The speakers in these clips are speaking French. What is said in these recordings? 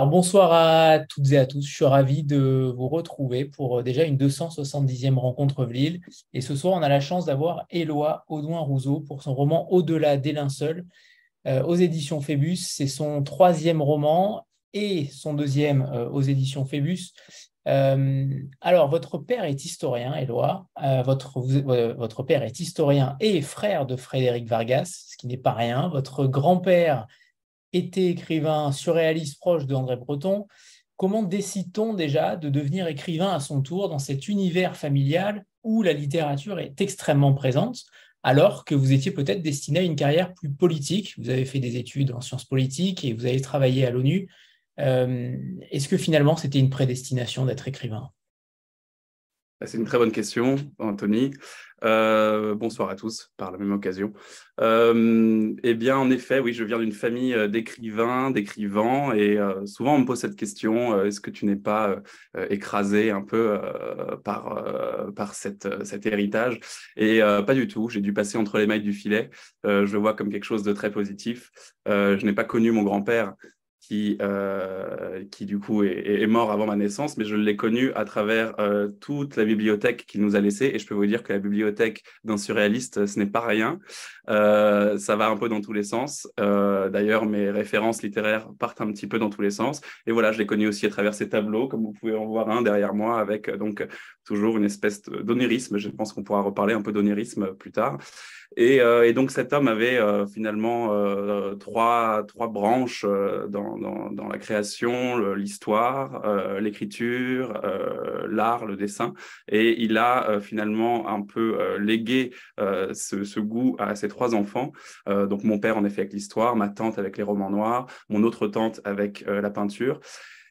Alors, bonsoir à toutes et à tous. Je suis ravi de vous retrouver pour euh, déjà une 270e rencontre Vlil. Et ce soir, on a la chance d'avoir Éloi Audouin-Rousseau pour son roman Au-delà des linceuls euh, aux éditions Phébus. C'est son troisième roman et son deuxième euh, aux éditions Phébus. alors, votre père est historien, Éloi. votre, votre père est historien et frère de Frédéric Vargas, ce qui n'est pas rien. Votre grand-père était écrivain surréaliste proche de André Breton, comment décide-t-on déjà de devenir écrivain à son tour dans cet univers familial où la littérature est extrêmement présente, alors que vous étiez peut-être destiné à une carrière plus politique? Vous avez fait des études en sciences politiques et vous avez travaillé à l'ONU. Euh, est-ce que finalement c'était une prédestination d'être écrivain? C'est une très bonne question, Anthony. Euh, bonsoir à tous, par la même occasion. Euh, eh bien, en effet, oui, je viens d'une famille euh, d'écrivains, d'écrivants, et souvent on me pose cette question est-ce que tu n'es pas écrasé un peu par, cet héritage? Et pas du tout. J'ai dû passer entre les mailles du filet. je le vois comme quelque chose de très positif. je n'ai pas connu mon grand-père qui, euh, qui du coup est, mort avant ma naissance, mais je l'ai connu à travers euh, toute la bibliothèque qu'il nous a laissée. Et je peux vous dire que la bibliothèque d'un surréaliste, ce n'est pas rien. Euh, ça va un peu dans tous les sens. D'ailleurs, mes références littéraires partent un petit peu dans tous les sens. Et voilà, je l'ai connu aussi à travers ces tableaux, comme vous pouvez en voir un derrière moi, avec donc toujours une espèce d'onérisme. Je pense qu'on pourra reparler un peu d'onérisme plus tard. Et, euh, et, donc cet homme avait euh, finalement euh, trois, branches dans, la création, l'histoire, l'écriture, l'art, le dessin. Et il a finalement un peu légué ce, ce, goût à ses trois enfants. donc mon père en effet avec l'histoire, ma tante avec les romans noirs, mon autre tante avec la peinture.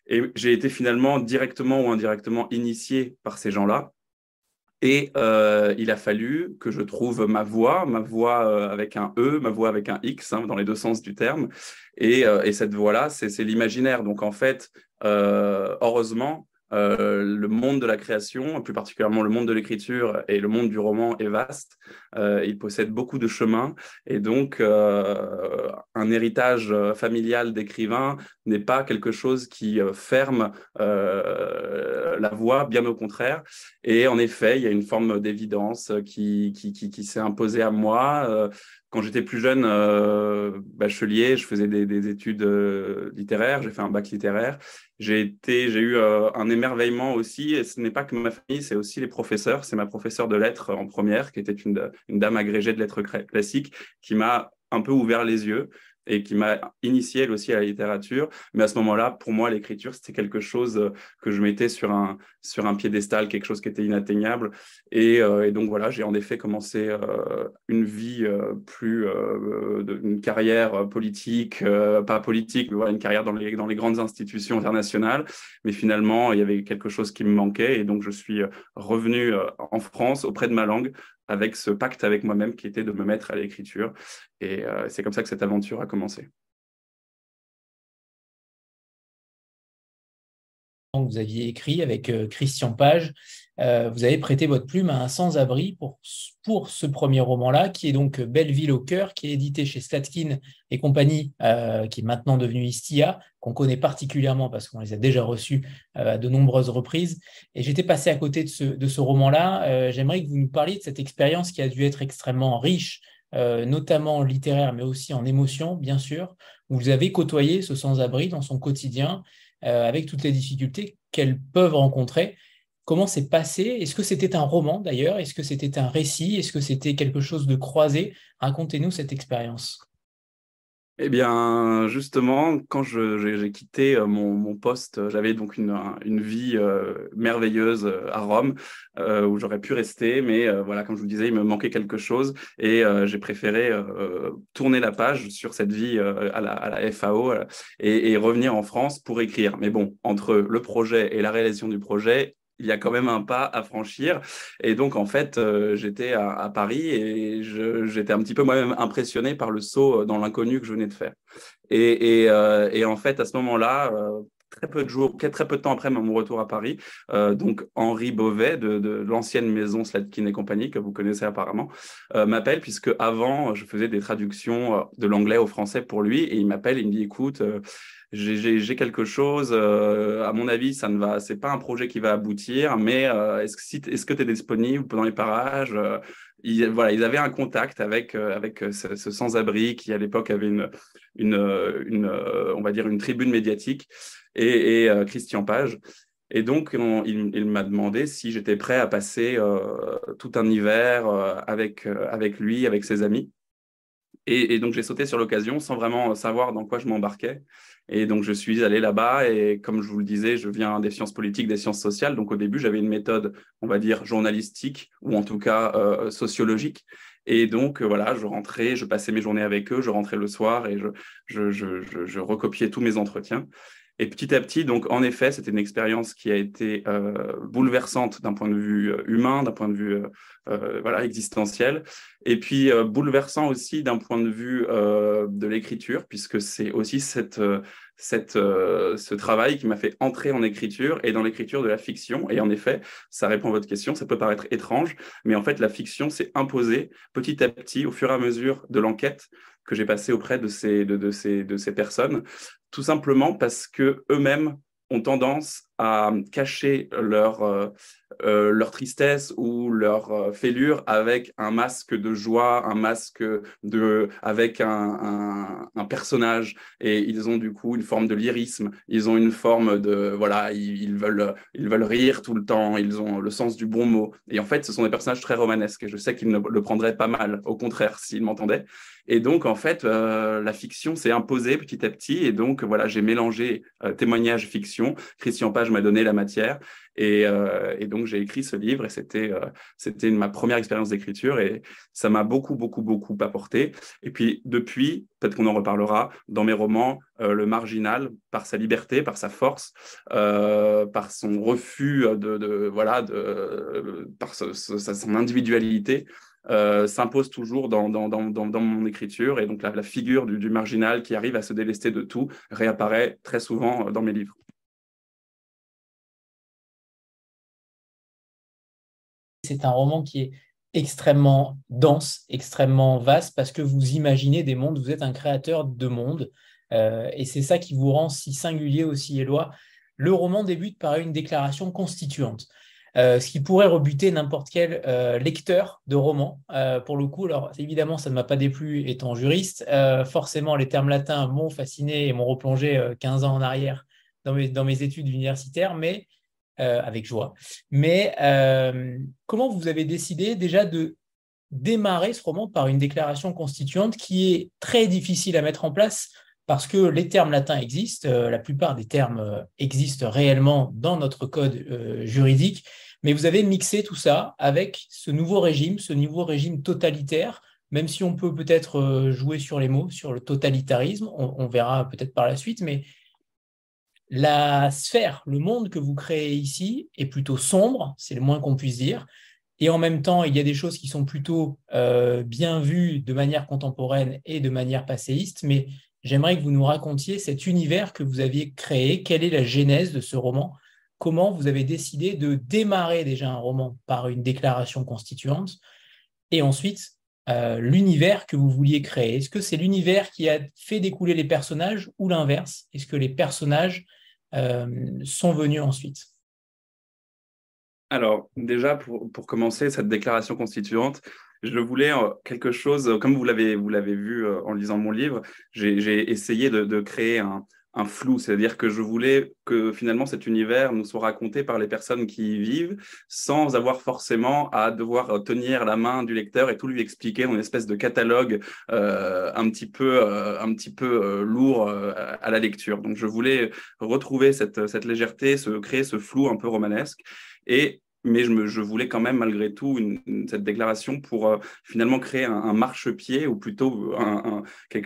Et j'ai été finalement directement ou indirectement initié par ces gens-là. Et euh, il a fallu que je trouve ma voix, ma voix euh, avec un E, ma voix avec un X, hein, dans les deux sens du terme. Et, euh, et cette voix-là, c'est l'imaginaire. Donc en fait, heureusement, euh, le monde de la création, plus particulièrement le monde de l'écriture et le monde du roman est vaste. Euh, il possède beaucoup de chemins et donc euh, un héritage familial d'écrivain n'est pas quelque chose qui ferme la voie, bien au contraire. Et en effet, il y a une forme d'évidence qui, s'est imposée à moi quand j'étais plus jeune, bachelier, je faisais des, études littéraires, j'ai fait un bac littéraire. J'ai été, j'ai eu euh, un émerveillement aussi, et ce n'est pas que ma famille, c'est aussi les professeurs. C'est ma professeure de lettres en première, qui était une, une dame agrégée de lettres classiques, qui m'a un peu ouvert les yeux et qui m'a initié elle aussi à la littérature. Mais à ce moment-là, pour moi, l'écriture, c'était quelque chose euh, que je mettais sur un, sur un piédestal, quelque chose qui était inatteignable. Et, euh, donc voilà, j'ai en effet commencé euh, une vie plus, une carrière politique, pas politique, mais voilà, une carrière dans les, dans les grandes institutions internationales. Mais finalement, il y avait quelque chose qui me manquait. Et donc, je suis revenu en France auprès de ma langue avec ce pacte avec moi-même qui était de me mettre à l'écriture. Et euh, c'est comme ça que cette aventure a commencé. Vous aviez écrit avec euh, Christian Page, euh, vous avez prêté votre plume à un sans-abri pour, pour ce premier roman-là, qui est donc Belleville au cœur, qui est édité chez Statkin et compagnie, qui est maintenant devenu Istia, qu'on connaît particulièrement parce qu'on les a déjà reçus à de nombreuses reprises. Et j'étais passé à côté de ce, de ce roman-là. J'aimerais que vous nous parliez de cette expérience qui a dû être extrêmement riche euh, notamment en littéraire, mais aussi en émotion, bien sûr, où vous avez côtoyé ce sans-abri dans son quotidien, euh, avec toutes les difficultés qu'elles peuvent rencontrer. Comment c'est passé? Est-ce que c'était un roman d'ailleurs? Est-ce que c'était un récit? Est-ce que c'était quelque chose de croisé? Racontez-nous cette expérience. Eh bien, justement, quand j'ai quitté euh, mon, poste, euh, j'avais donc une, une vie euh, merveilleuse à Rome où j'aurais pu rester, mais voilà, comme je vous disais, il me manquait quelque chose et j'ai préféré tourner la page sur cette vie à la, à, la, FAO et revenir en France pour écrire. Mais bon, entre le projet et la réalisation du projet, il y a quand même un pas à franchir. Et donc, en fait, euh, j'étais à, Paris et j'étais un petit peu moi-même impressionné par le saut dans l'inconnu que je venais de faire. Et, euh, en fait, à ce moment-là, euh, très peu de jours, très peu de temps après mon retour à Paris, donc Henri Beauvais de, de l'ancienne maison Slatkin et compagnie que vous connaissez apparemment m'appelle puisque avant je faisais des traductions de l'anglais au français pour lui et il m'appelle, il me dit écoute j'ai quelque chose. à mon avis, ça ne va, c'est pas un projet qui va aboutir, mais est-ce que est-ce que tu es disponible pendant les parages ils, voilà, ils avaient un contact avec, avec ce, sans-abri qui, à l'époque, avait une, une, une, on va dire, une tribune médiatique et, et Christian Page. Et donc, il, m'a demandé si j'étais prêt à passer euh, tout un hiver euh, avec, euh, avec lui, avec ses amis. Et, donc, j'ai sauté sur l'occasion sans vraiment savoir dans quoi je m'embarquais. Et donc, je suis allé là-bas. Et comme je vous le disais, je viens des sciences politiques, des sciences sociales. Donc, au début, j'avais une méthode, on va dire, journalistique ou en tout cas sociologique. Et donc, voilà, je rentrais, je passais mes journées avec eux, je rentrais le soir et je recopiais tous mes entretiens. Et petit à petit, donc en effet, c'était une expérience qui a été euh, bouleversante d'un point de vue euh, humain, d'un point de vue euh, voilà existentiel, et puis bouleversant aussi d'un point de vue de l'écriture, puisque c'est aussi cette, cette, ce travail qui m'a fait entrer en écriture et dans l'écriture de la fiction. Et en effet, ça répond à votre question. Ça peut paraître étrange, mais en fait, la fiction s'est imposée petit à petit au fur et à mesure de l'enquête que j'ai passé auprès de ces, de, ces, de ces personnes, tout simplement parce que eux-mêmes ont tendance à cacher leur, euh, euh, leur tristesse ou leur euh, fêlure avec un masque de joie, un masque de, avec un, un, personnage. Et ils ont du coup une forme de lyrisme, ils ont une forme de, voilà, ils, veulent, ils veulent rire tout le temps, ils ont le sens du bon mot. Et en fait, ce sont des personnages très romanesques. Et je sais qu'ils ne le prendraient pas mal, au contraire, s'ils m'entendaient. Et donc, en fait, la fiction s'est imposée petit à petit. Et donc, voilà, j'ai mélangé témoignage, fiction. Christian Page m'a donné la matière. Euh, et, donc, j'ai écrit ce livre et c'était euh, c'était ma première expérience d'écriture et ça m'a beaucoup, beaucoup, beaucoup apporté. Et puis, depuis, peut-être qu'on en reparlera, dans mes romans, euh, le marginal, par sa liberté, par sa force, par son refus de, voilà, par son individualité, s'impose toujours dans, dans, dans, dans, mon écriture. Et donc, la, figure du, marginal qui arrive à se délester de tout réapparaît très souvent dans mes livres. C'est un roman qui est extrêmement dense, extrêmement vaste, parce que vous imaginez des mondes, vous êtes un créateur de mondes, euh, et c'est ça qui vous rend si singulier aussi, Éloi. Le roman débute par une déclaration constituante, euh, ce qui pourrait rebuter n'importe quel euh, lecteur de roman. pour le coup, alors évidemment, ça ne m'a pas déplu étant juriste. forcément, les termes latins m'ont fasciné et m'ont replongé 15 ans en arrière dans mes, dans mes études universitaires, mais euh, avec joie. Mais euh, comment vous avez décidé déjà de démarrer ce roman par une déclaration constituante qui est très difficile à mettre en place parce que les termes latins existent, euh, la plupart des termes existent réellement dans notre code juridique, mais vous avez mixé tout ça avec ce nouveau régime, ce nouveau régime totalitaire, même si on peut peut-être jouer sur les mots, sur le totalitarisme, on verra peut-être par la suite, mais la sphère, le monde que vous créez ici est plutôt sombre, c'est le moins qu'on puisse dire. Et en même temps, il y a des choses qui sont plutôt euh, bien vues de manière contemporaine et de manière passéiste. Mais j'aimerais que vous nous racontiez cet univers que vous aviez créé. Quelle est la genèse de ce roman? Comment vous avez décidé de démarrer déjà un roman par une déclaration constituante? Et ensuite, euh, l'univers que vous vouliez créer Est-ce que c'est l'univers qui a fait découler les personnages ou l'inverse? Est-ce que les personnages sont venus ensuite. Alors, déjà, pour, pour, commencer cette déclaration constituante, je voulais euh, quelque chose, comme vous l'avez vu euh, en lisant mon livre, j'ai essayé de, de créer un, un flou, c'est-à-dire que je voulais que finalement cet univers nous soit raconté par les personnes qui y vivent sans avoir forcément à devoir tenir la main du lecteur et tout lui expliquer en espèce de catalogue euh, un petit peu, euh, un petit peu euh, lourd à la lecture. Donc je voulais retrouver cette, cette légèreté, se créer ce flou un peu romanesque et mais je, voulais quand même malgré tout cette déclaration pour euh, finalement créer un, un marchepied ou plutôt un,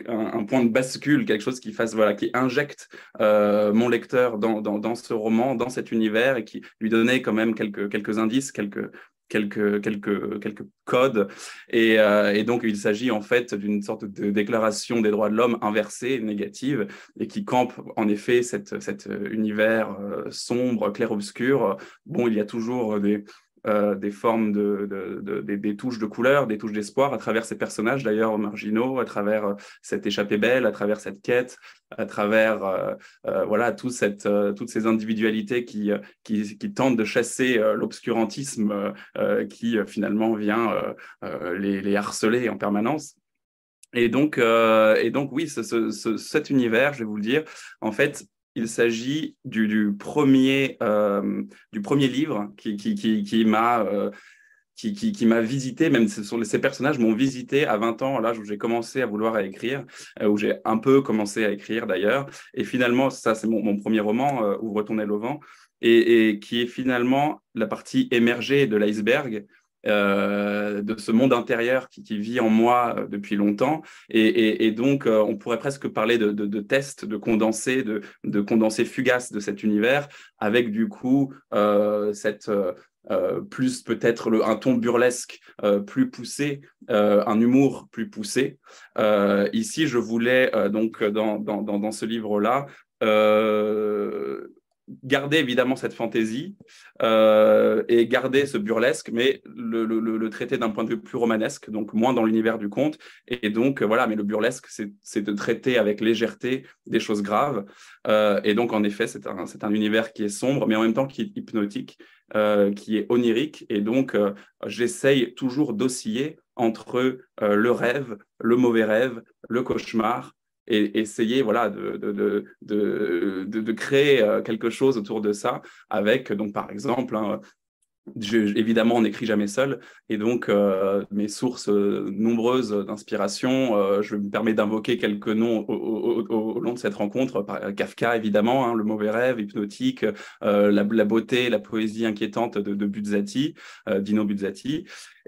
un, point de bascule, quelque chose qui fasse voilà, qui injecte euh, mon lecteur dans, ce roman, dans cet univers et qui lui donnait quand même quelques indices, quelques quelques, quelques, quelques codes. Et, euh, et donc, il s'agit en fait d'une sorte de déclaration des droits de l'homme inversée, négative, et qui campe en effet cet cette univers euh, sombre, clair-obscur. Bon, il y a toujours des, des formes de, des, touches de couleur, des touches d'espoir à travers ces personnages d'ailleurs marginaux, à travers cette échappée belle, à travers cette quête, à travers voilà tout cette, toutes ces individualités qui, qui, tentent de chasser l'obscurantisme qui finalement vient les, harceler en permanence. Et donc, euh, et donc oui, cet univers, je vais vous le dire, en fait, il s'agit du, premier, euh, du premier livre qui, qui, qui, qui m'a euh, qui, qui, m'a visité, même ce sont, ces personnages m'ont visité à 20 ans, l'âge où j'ai commencé à vouloir écrire, où j'ai un peu commencé à écrire d'ailleurs. Et finalement, ça c'est mon, premier roman, euh, Ouvre ton au vent, et, qui est finalement la partie émergée de l'iceberg euh, de ce monde intérieur qui, vit en moi euh, depuis longtemps. Et, donc, euh, on pourrait presque parler de, de, de tests, de condensés, de, de condensés fugaces de cet univers, avec du coup cette... plus peut-être un ton burlesque plus poussé, un humour plus poussé. ici, je voulais donc dans, dans, dans ce livre-là garder évidemment cette fantaisie euh, et garder ce burlesque, mais le, traiter d'un point de vue plus romanesque, donc moins dans l'univers du conte. Et donc, euh, voilà, mais le burlesque, c'est de traiter avec légèreté des choses graves. Euh, et donc, en effet, c'est un, un, univers qui est sombre, mais en même temps qui est hypnotique, qui est onirique. Et donc, j'essaye toujours d'osciller entre le rêve, le mauvais rêve, le cauchemar, et essayer voilà, de, de, de, de, créer euh, quelque chose autour de ça avec, donc, par exemple, hein, évidemment, on n'écrit jamais seul, et donc euh, mes sources euh, nombreuses d'inspiration, je me permets d'invoquer quelques noms au, long de cette rencontre. Kafka, évidemment, hein, Le mauvais rêve, Hypnotique, la, beauté, la poésie inquiétante de, de Buzzati, Dino Buzzati.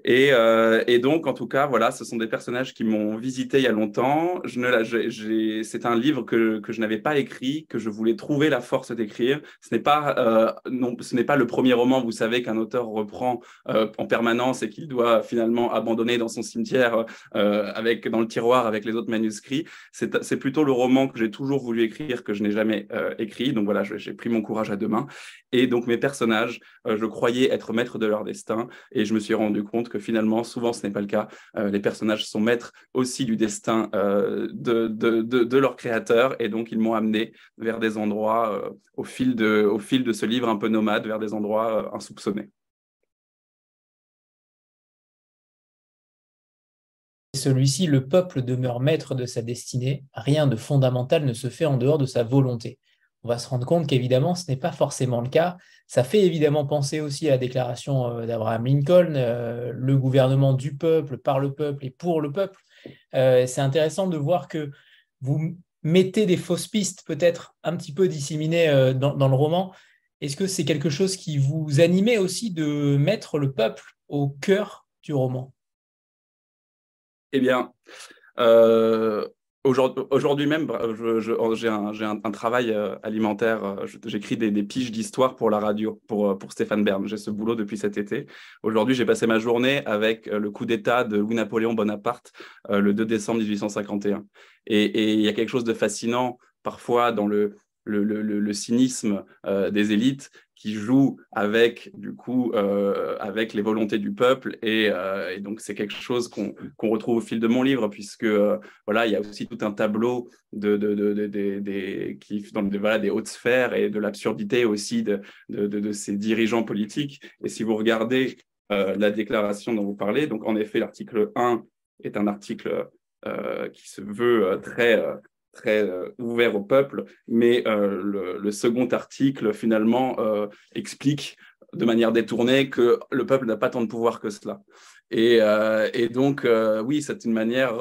Euh, et, donc, en tout cas, voilà, ce sont des personnages qui m'ont visité il y a longtemps. c'est un livre que, je n'avais pas écrit, que je voulais trouver la force d'écrire. Ce n'est pas, euh, non, ce n'est pas le premier roman, vous savez, qu'un auteur reprend euh, en permanence et qu'il doit finalement abandonner dans son cimetière, avec, dans le tiroir avec les autres manuscrits. C'est, plutôt le roman que j'ai toujours voulu écrire, que je n'ai jamais écrit. Donc voilà, j'ai pris mon courage à deux mains. Et donc, mes personnages, je croyais être maître de leur destin et je me suis rendu compte que finalement, souvent, ce n'est pas le cas. Euh, les personnages sont maîtres aussi du destin euh, de, leur créateur, et donc ils m'ont amené vers des endroits, euh, au fil de ce livre un peu nomade, vers des endroits insoupçonnés. Celui-ci, le peuple demeure maître de sa destinée, rien de fondamental ne se fait en dehors de sa volonté on va se rendre compte qu'évidemment, ce n'est pas forcément le cas. Ça fait évidemment penser aussi à la déclaration euh, d'Abraham Lincoln, euh, le gouvernement du peuple, par le peuple et pour le peuple. Euh, c'est intéressant de voir que vous mettez des fausses pistes peut-être un petit peu disséminées dans, le roman. Est-ce que c'est quelque chose qui vous animait aussi de mettre le peuple au cœur du roman? Eh bien, Aujourd'hui même, j'ai un, travail euh, alimentaire. Euh, j'écris des, piges d'histoire pour la radio, pour, euh, pour Stéphane Bern. J'ai ce boulot depuis cet été. Aujourd'hui, j'ai passé ma journée avec le coup d'État de Louis-Napoléon Bonaparte le 2 décembre 1851. Et il y a quelque chose de fascinant parfois dans le, le, cynisme des élites qui joue avec du coup euh, avec les volontés du peuple. Et, euh, donc c'est quelque chose qu'on retrouve au fil de mon livre puisque euh, voilà il y a aussi tout un tableau de, de, de, qui dans voilà, des hautes sphères et de l'absurdité aussi de, de, ces dirigeants politiques. Et si vous regardez la déclaration dont vous parlez donc en effet l'article 1 est un article qui se veut très très euh, ouvert au peuple, mais euh, le, second article, finalement, euh, explique de manière détournée que le peuple n'a pas tant de pouvoir que cela. Et, donc, oui, c'est une manière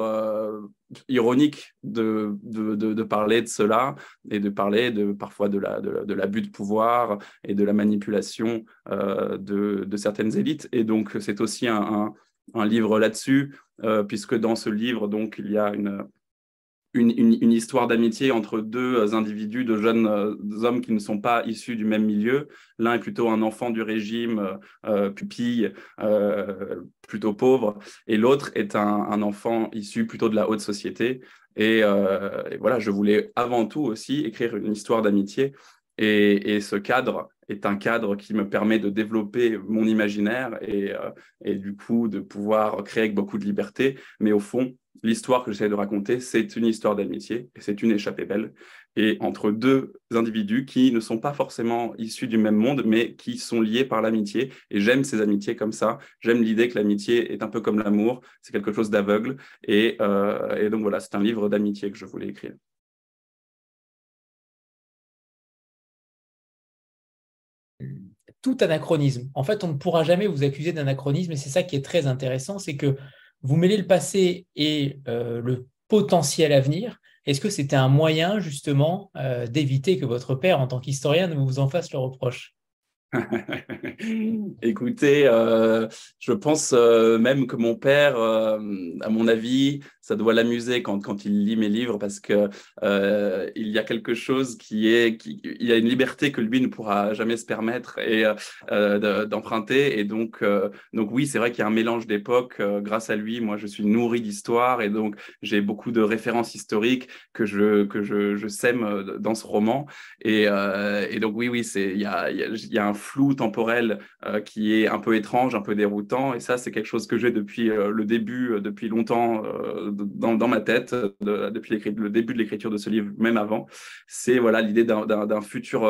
ironique de, parler de cela et de parler de, parfois de l'abus la, de, pouvoir et de la manipulation de, certaines élites. Et donc, c'est aussi un, un, un livre là-dessus, puisque dans ce livre, donc, il y a une une, histoire d'amitié entre deux individus, de jeunes euh, hommes qui ne sont pas issus du même milieu. L'un est plutôt un enfant du régime, euh, euh, pupille, plutôt pauvre, et l'autre est un, enfant issu plutôt de la haute société. Et, voilà, je voulais avant tout aussi écrire une histoire d'amitié Et, ce cadre est un cadre qui me permet de développer mon imaginaire et, et du coup de pouvoir créer avec beaucoup de liberté. Mais au fond, l'histoire que j'essaie de raconter, c'est une histoire d'amitié et c'est une échappée belle. Et entre deux individus qui ne sont pas forcément issus du même monde, mais qui sont liés par l'amitié. Et j'aime ces amitiés comme ça. J'aime l'idée que l'amitié est un peu comme l'amour, c'est quelque chose d'aveugle. Et, euh, et donc voilà, c'est un livre d'amitié que je voulais écrire. Tout anachronisme. En fait, on ne pourra jamais vous accuser d'anachronisme, et c'est ça qui est très intéressant, c'est que vous mêlez le passé et euh, le potentiel à venir. Est-ce que c'était un moyen justement euh, d'éviter que votre père, en tant qu'historien, ne vous en fasse le reproche? Écoutez, euh, je pense euh, même que mon père, euh, à mon avis, ça doit l'amuser quand, quand il lit mes livres parce que il y a quelque chose qui est, il y a une liberté que lui ne pourra jamais se permettre et d'emprunter. Et donc, donc oui, c'est vrai qu'il y a un mélange d'époques. grâce à lui, moi, je suis nourri d'histoire et donc j'ai beaucoup de références historiques que je que je, sème dans ce roman. Et, donc oui, oui, il y a, il y a un flou temporel euh, qui est un peu étrange, un peu déroutant. Et ça, c'est quelque chose que j'ai depuis euh, le début, euh, depuis longtemps dans, ma tête, depuis le début de l'écriture de ce livre, même avant. C'est voilà l'idée d'un futur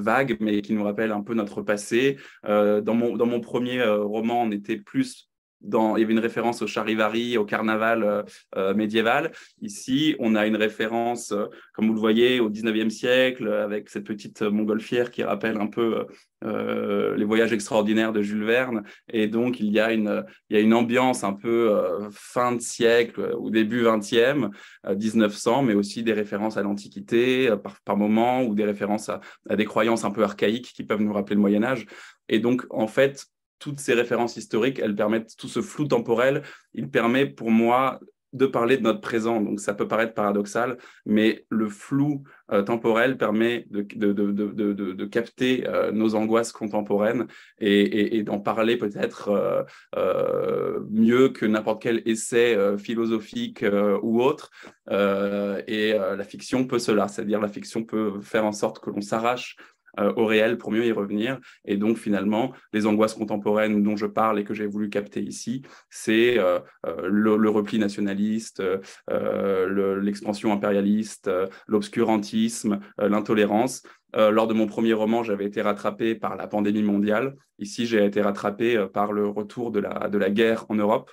vague, mais qui nous rappelle un peu notre passé. dans, mon, dans mon premier roman, on était plus dans, il y avait une référence au charivari, au carnaval euh, euh, médiéval. Ici, on a une référence, euh, comme vous le voyez, au 19e siècle, avec cette petite montgolfière qui rappelle un peu les voyages extraordinaires de Jules Verne. Et donc, il y a une, ambiance un peu fin de siècle ou début 20e, 1900, mais aussi des références à l'Antiquité par, moments, ou des références à des croyances un peu archaïques qui peuvent nous rappeler le Moyen Âge. Et donc, en fait, toutes ces références historiques, elles permettent tout ce flou temporel. Il permet pour moi de parler de notre présent. Donc ça peut paraître paradoxal, mais le flou euh, temporel permet de, capter euh, nos angoisses contemporaines et, et, d'en parler peut-être euh, mieux que n'importe quel essai philosophique ou autre. et la fiction peut cela, c'est-à-dire la fiction peut faire en sorte que l'on s'arrache euh, au réel pour mieux y revenir. Et donc, finalement, les angoisses contemporaines dont je parle et que j'ai voulu capter ici, c'est euh, euh, le, repli nationaliste, l'expansion impérialiste, l'obscurantisme, l'intolérance. lors de mon premier roman, j'avais été rattrapé par la pandémie mondiale. Ici, j'ai été rattrapé par le retour de la, de la guerre en Europe.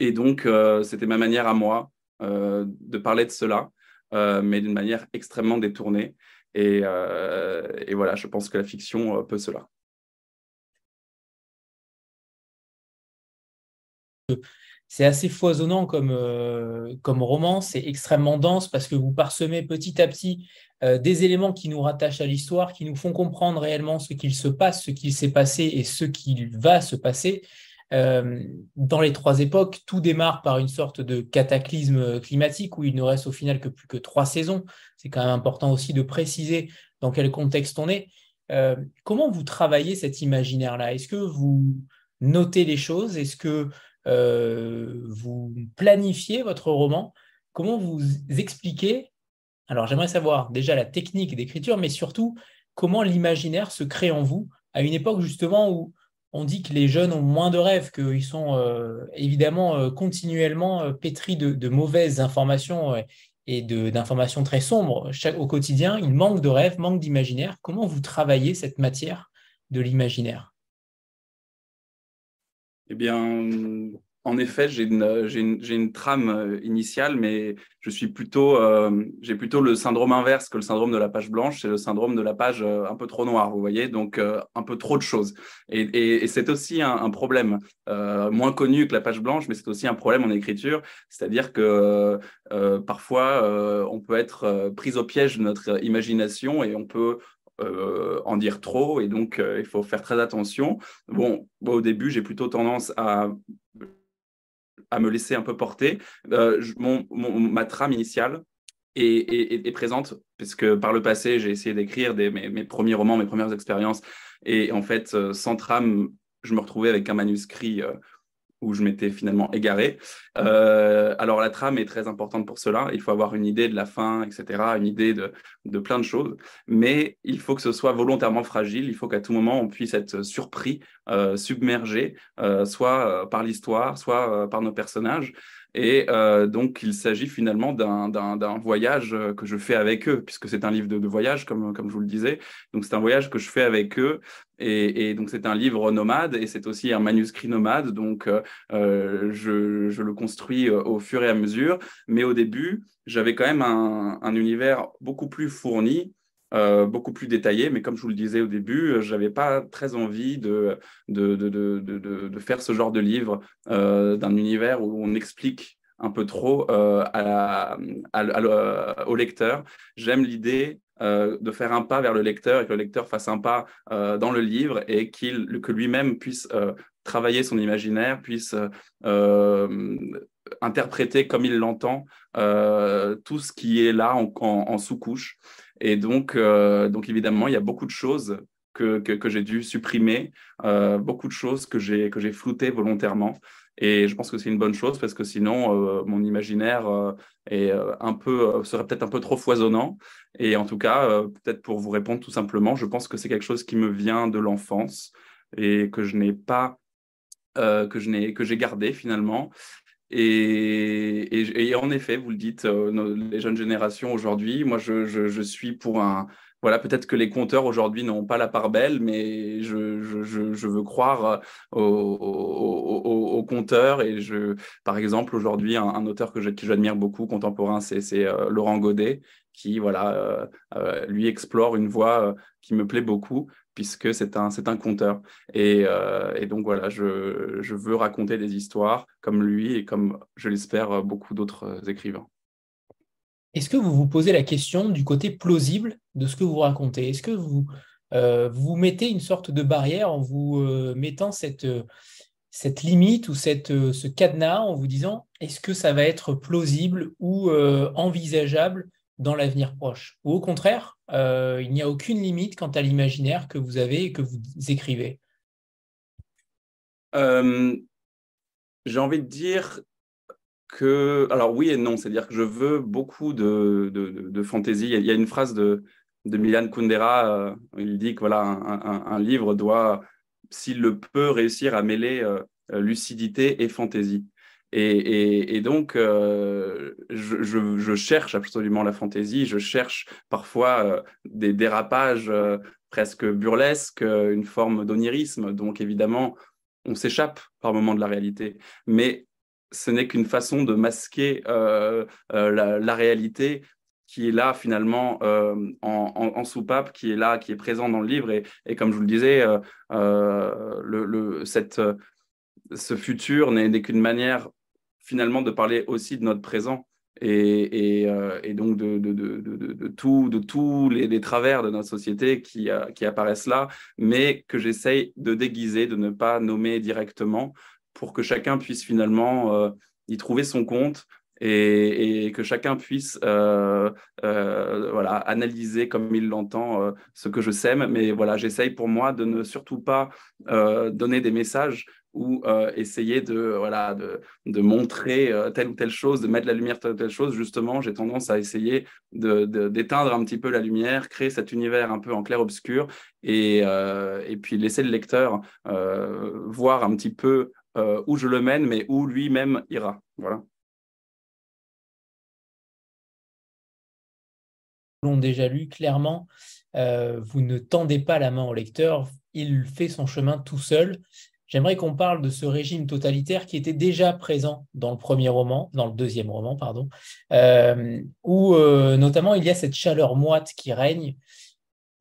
Et donc, c'était ma manière à moi de parler de cela, mais d'une manière extrêmement détournée. Euh, et, voilà, je pense que la fiction euh, peut cela. C'est assez foisonnant comme, euh, comme roman, c'est extrêmement dense parce que vous parsemez petit à petit des éléments qui nous rattachent à l'histoire, qui nous font comprendre réellement ce qu'il se passe, ce qu'il s'est passé et ce qu'il va se passer. Euh, dans les trois époques, tout démarre par une sorte de cataclysme climatique où il ne reste au final que plus que trois saisons. C'est quand même important aussi de préciser dans quel contexte on est. Euh, comment vous travaillez cet imaginaire-là? Est-ce que vous notez les choses? Est-ce que euh, vous planifiez votre roman? Comment vous expliquez? Alors j'aimerais savoir déjà la technique d'écriture, mais surtout comment l'imaginaire se crée en vous à une époque justement où on dit que les jeunes ont moins de rêves, qu'ils sont euh, évidemment euh, continuellement euh, pétris de, mauvaises informations et d'informations très sombres au quotidien. Ils manquent de rêves, manquent d'imaginaire. Comment vous travaillez cette matière de l'imaginaire? Eh bien, en effet, j'ai une, trame euh, initiale, mais je suis plutôt, euh, j'ai plutôt le syndrome inverse que le syndrome de la page blanche. C'est le syndrome de la page euh, un peu trop noire, vous voyez, donc un peu trop de choses. Et, c'est aussi un, problème moins connu que la page blanche, mais c'est aussi un problème en écriture. C'est-à-dire que parfois, on peut être pris au piège de notre imagination et on peut en dire trop et donc il faut faire très attention. Bon, au début, j'ai plutôt tendance à à me laisser un peu porter. Euh, mon, ma trame initiale est, présente, puisque par le passé, j'ai essayé d'écrire mes, mes, premiers romans, mes premières expériences, et en fait, euh, sans trame, je me retrouvais avec un manuscrit euh, où je m'étais finalement égaré. Euh, alors la trame est très importante pour cela. Il faut avoir une idée de la fin, etc., une idée de, de plein de choses. Mais il faut que ce soit volontairement fragile. Il faut qu'à tout moment on puisse être surpris, euh, submergé, euh, soit par l'histoire, soit par nos personnages. Et euh, donc, il s'agit finalement d'un voyage euh, que je fais avec eux, puisque c'est un livre de, voyage, comme, comme je vous le disais. Donc, c'est un voyage que je fais avec eux. Et, donc, c'est un livre nomade et c'est aussi un manuscrit nomade. Donc, euh, je, je, le construis au fur et à mesure. Mais au début, j'avais quand même un, un univers beaucoup plus fourni euh, beaucoup plus détaillé. Mais comme je vous le disais au début, euh, je n'avais pas très envie de, de, de, de, faire ce genre de livre euh, d'un univers où on explique un peu trop au lecteur. J'aime l'idée de faire un pas vers le lecteur et que le lecteur fasse un pas dans le livre et que lui-même puisse travailler son imaginaire, puisse interpréter comme il l'entend tout ce qui est là en sous-couche. Et donc, euh, donc évidemment, il y a beaucoup de choses que, que, j'ai dû supprimer, euh, beaucoup de choses que j'ai que j'ai floutées volontairement. Et je pense que c'est une bonne chose parce que sinon, euh, mon imaginaire est un peu, serait peut-être un peu trop foisonnant. Et en tout cas, peut-être pour vous répondre tout simplement, je pense que c'est quelque chose qui me vient de l'enfance et que je n'ai pas, que je n'ai que j'ai gardé finalement. Et, en effet, vous le dites, euh, les jeunes générations aujourd'hui, moi je, suis pour un... Voilà, peut-être que les compteurs aujourd'hui n'ont pas la part belle, mais je, veux croire aux, aux, compteurs. Et je, par exemple, aujourd'hui, un, auteur que j'admire beaucoup, contemporain, c'est euh, Laurent Godet, qui voilà, euh, lui explore une voie qui me plaît beaucoup puisque c'est un, c'est un conteur. Et, euh, et, donc voilà, je, je, veux raconter des histoires comme lui et comme, je l'espère, beaucoup d'autres écrivains. Est-ce que vous vous posez la question du côté plausible de ce que vous racontez? Est-ce que vous, euh, vous mettez une sorte de barrière en vous euh, mettant cette, cette limite ou cette, ce cadenas en vous disant est-ce que ça va être plausible ou envisageable dans l'avenir proche Ou au contraire, euh, il n'y a aucune limite quant à l'imaginaire que vous avez et que vous écrivez euh, J'ai envie de dire que... Alors oui et non, c'est-à-dire que je veux beaucoup de, fantaisie. Il y a une phrase de, de Milan Kundera, euh, il dit que voilà, un, livre doit, s'il le peut, réussir à mêler lucidité et fantaisie. Et, donc, euh, je, cherche absolument la fantaisie, je cherche parfois euh, des dérapages euh, presque burlesques, une forme d'onirisme. Donc, évidemment, on s'échappe par moments de la réalité. Mais ce n'est qu'une façon de masquer la, réalité qui est là finalement en, soupape, qui est là, qui est présent dans le livre. Et, comme je vous le disais, ce futur n'est qu'une manière finalement de parler aussi de notre présent et, euh, donc de, de tous les, travers de notre société qui, euh, qui apparaissent là, mais que j'essaye de déguiser, de ne pas nommer directement pour que chacun puisse finalement euh, y trouver son compte et, que chacun puisse euh, euh, voilà, analyser comme il l'entend ce que je sème. Mais voilà, j'essaye pour moi de ne surtout pas donner des messages ou euh, essayer de, voilà, de, montrer euh, telle ou telle chose, de mettre la lumière telle ou telle chose, justement, j'ai tendance à essayer d'éteindre de, un petit peu la lumière, créer cet univers un peu en clair-obscur et, euh, et puis laisser le lecteur voir un petit peu où je le mène, mais où lui-même ira. Voilà. Déjà lu clairement, vous ne tendez pas la main au lecteur, il fait son chemin tout seul. J'aimerais qu'on parle de ce régime totalitaire qui était déjà présent dans le premier roman, dans le deuxième roman, pardon, euh, où euh, notamment il y a cette chaleur moite qui règne,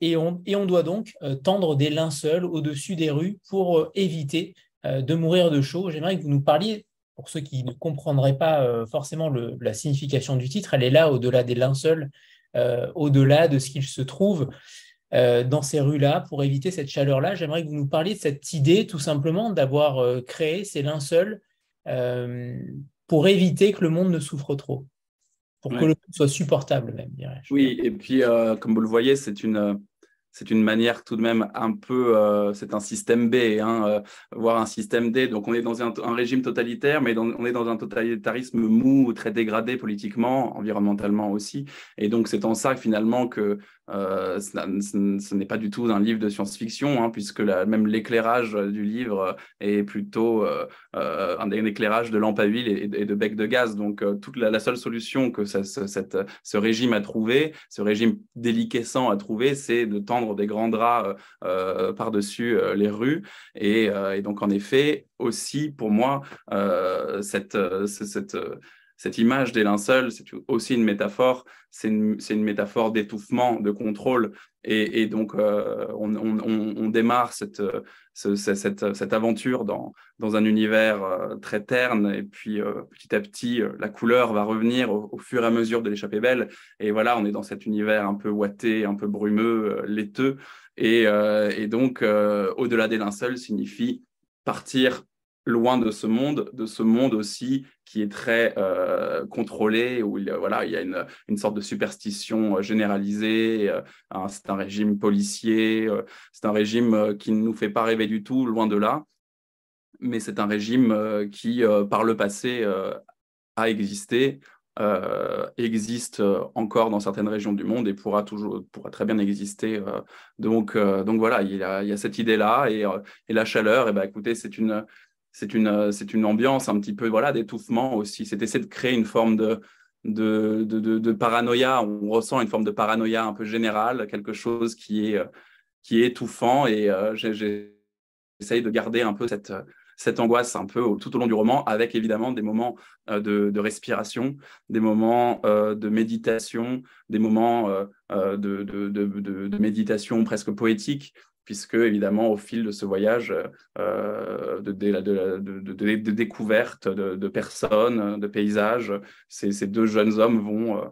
et on, et on doit donc euh, tendre des linceuls au-dessus des rues pour éviter de mourir de chaud. J'aimerais que vous nous parliez, pour ceux qui ne comprendraient pas forcément la signification du titre, elle est là au-delà des linceuls, au-delà de ce qu'il se trouve euh, dans ces rues-là pour éviter cette chaleur-là. J'aimerais que vous nous parliez de cette idée tout simplement d'avoir euh, créé ces linceuls euh, pour éviter que le monde ne souffre trop, pour que le monde soit supportable même, dirais-je. Oui, et puis comme vous le voyez, c'est une, c'est une manière tout de même un peu, euh, c'est un système B, hein, euh, voire un système D. Donc on est dans un, régime totalitaire, mais on est dans un totalitarisme mou, très dégradé politiquement, environnementalement aussi. Et donc c'est en ça finalement que euh, ce n'est pas du tout un livre de science-fiction, hein, puisque même l'éclairage du livre est plutôt euh, euh, un, éclairage de lampe à huile et, de bec de gaz. Donc, toute la, seule solution que ce, régime a trouvé, ce régime déliquescent a trouvé, c'est de tendre des grands draps par-dessus les rues. Et, donc, en effet, aussi, pour moi, cette cette image des linceuls, c'est aussi une métaphore, c'est une, métaphore d'étouffement, de contrôle. Et, donc, euh, on, démarre cette, cette, aventure dans, dans, un univers euh, très terne. Et puis, euh, petit à petit, la couleur va revenir au, fur et à mesure de l'échappée belle. Et voilà, on est dans cet univers un peu ouaté, un peu brumeux, laiteux. Et, et donc, au-delà des linceuls signifie partir loin de ce monde, de ce monde aussi qui est très euh, contrôlé, où il, voilà, il y a une, une sorte de superstition euh, généralisée, euh, c'est un régime policier, c'est un régime qui ne nous fait pas rêver du tout, loin de là, mais c'est un régime qui, par le passé, a existé, existe encore dans certaines régions du monde et pourra toujours pourra très bien exister. donc, donc voilà, il y a, cette idée-là et, et, la chaleur, et eh ben, écoutez, c'est une c'est une, euh, c'est une ambiance un petit peu voilà, d'étouffement aussi. C'est essayer de créer une forme de, paranoïa. On ressent une forme de paranoïa un peu générale, quelque chose qui est, euh, qui est étouffant. Et euh, j'essaye de garder un peu cette, angoisse un peu tout au long du roman, avec évidemment des moments de, respiration, des moments de méditation, des moments de, méditation presque poétique puisque évidemment au fil de ce voyage euh, de, de, découverte de, personnes, de paysages, ces, deux jeunes hommes vont, euh,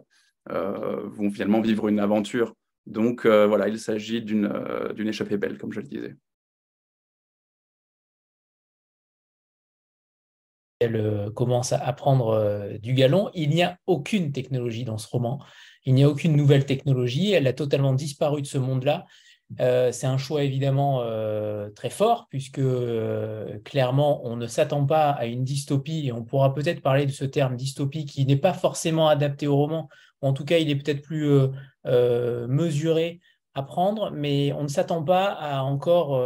euh, vont finalement vivre une aventure. Donc voilà, il s'agit d'une échappée belle, comme je le disais. Elle commence à prendre du galon. Il n'y a aucune technologie dans ce roman. Il n'y a aucune nouvelle technologie. Elle a totalement disparu de ce monde-là. Euh, c'est un choix évidemment euh, très fort, puisque euh, clairement, on ne s'attend pas à une dystopie, et on pourra peut-être parler de ce terme dystopie qui n'est pas forcément adapté au roman, en tout cas, il est peut-être plus mesuré à prendre, mais on ne s'attend pas à encore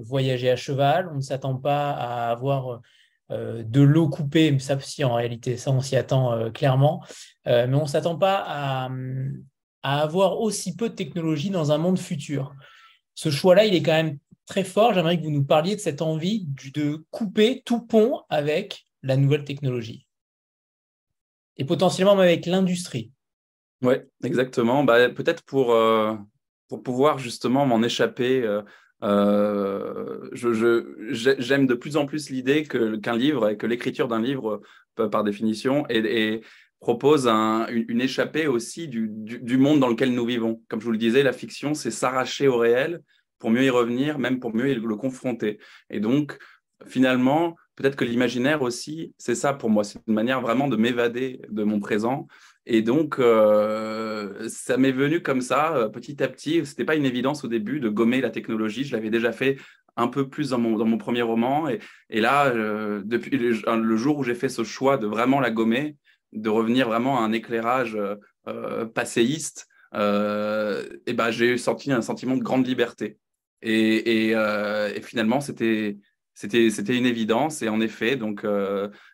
voyager à cheval, on ne s'attend pas à avoir de l'eau coupée, ça si en réalité, ça on s'y attend clairement, mais on ne s'attend pas à à avoir aussi peu de technologie dans un monde futur. Ce choix-là, il est quand même très fort. J'aimerais que vous nous parliez de cette envie de couper tout pont avec la nouvelle technologie et potentiellement même avec l'industrie. Oui, exactement. Bah, Peut-être pour, euh, pour pouvoir justement m'en échapper. Euh, euh, j'aime de plus en plus l'idée qu'un livre et que l'écriture d'un livre, par définition, est, propose une, échappée aussi du, monde dans lequel nous vivons. Comme je vous le disais, la fiction, c'est s'arracher au réel pour mieux y revenir, même pour mieux le confronter. Et donc, finalement, peut-être que l'imaginaire aussi, c'est ça pour moi, c'est une manière vraiment de m'évader de mon présent. Et donc, euh, ça m'est venu comme ça, euh, petit à petit. Ce n'était pas une évidence au début de gommer la technologie. Je l'avais déjà fait un peu plus dans mon, premier roman. Et, là, euh, depuis le, jour où j'ai fait ce choix de vraiment la gommer, de revenir vraiment à un éclairage euh, euh passéiste, euh, et ben, j'ai senti un sentiment de grande liberté. Et, finalement, c'était c'était une évidence. Et en effet, donc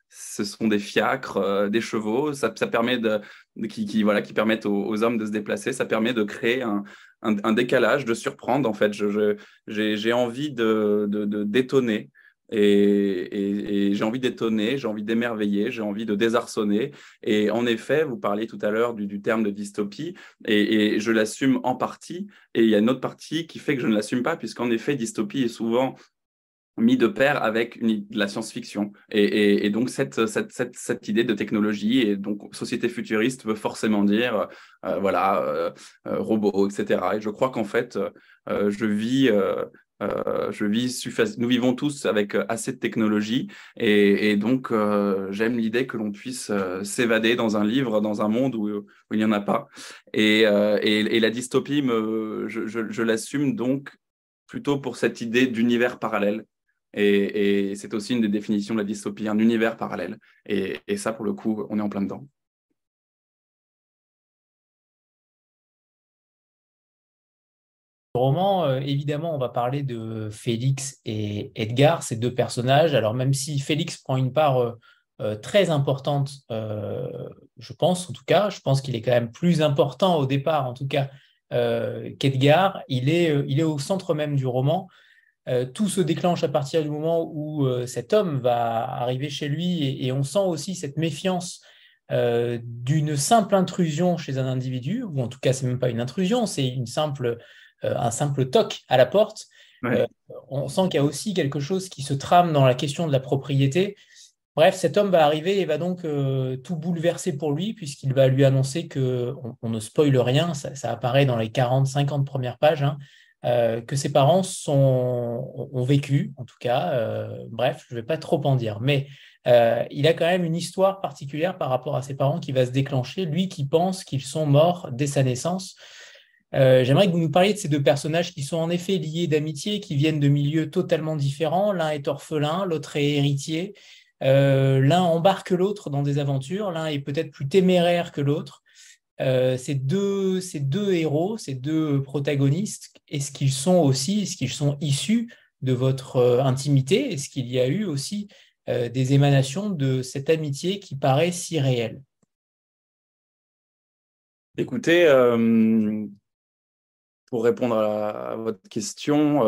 ce sont des fiacres, des chevaux. Ça, ça permet de, qui, voilà qui permettent aux, hommes de se déplacer. Ça permet de créer un, un, décalage, de surprendre. En fait, j'ai envie de, de détonner. Et, j'ai envie d'étonner, j'ai envie d'émerveiller, j'ai envie de désarçonner. Et en effet, vous parliez tout à l'heure du, terme de dystopie, et, je l'assume en partie. Et il y a une autre partie qui fait que je ne l'assume pas, puisqu'en effet, dystopie est souvent mis de pair avec une, la science-fiction. Et, donc, cette, idée de technologie et donc société futuriste veut forcément dire, euh, voilà, euh, euh, robots, etc. Et je crois qu'en fait, je vis Euh, je vis, nous vivons tous avec assez de technologie et, donc j'aime l'idée que l'on puisse s'évader dans un livre, dans un monde où, il n'y en a pas. Et, la dystopie, je l'assume donc plutôt pour cette idée d'univers parallèle et, c'est aussi une des définitions de la dystopie, un univers parallèle. Et, ça, pour le coup, on est en plein dedans. Roman, euh, évidemment, on va parler de Félix et Edgar, ces deux personnages. Alors même si Félix prend une part euh, euh, très importante, je pense en tout cas, je pense qu'il est quand même plus important au départ, en tout cas, qu'Edgar. Il est, il est au centre même du roman. Tout se déclenche à partir du moment où cet homme va arriver chez lui et, on sent aussi cette méfiance d'une simple intrusion chez un individu, ou en tout cas, c'est même pas une intrusion, c'est une simple, un simple toc à la porte. on sent qu'il y a aussi quelque chose qui se trame dans la question de la propriété. Bref, cet homme va arriver et va donc tout bouleverser pour lui, puisqu'il va lui annoncer que on, ne spoile rien, ça, apparaît dans les 40-50 premières pages, hein, euh, que ses parents ont vécu, en tout cas. Euh, bref, je ne vais pas trop en dire, mais euh, il a quand même une histoire particulière par rapport à ses parents qui va se déclencher, lui qui pense qu'ils sont morts dès sa naissance. J'aimerais que vous nous parliez de ces deux personnages qui sont en effet liés d'amitié, qui viennent de milieux totalement différents. L'un est orphelin, l'autre est héritier. l'un embarque l'autre dans des aventures, l'un est peut-être plus téméraire que l'autre. Euh, ces, deux, héros, ces deux protagonistes, est-ce qu'ils sont aussi, est-ce qu'ils sont issus de votre euh, intimité? Est-ce qu'il y a eu aussi euh, des émanations de cette amitié qui paraît si réelle? Écoutez, pour répondre à, votre question,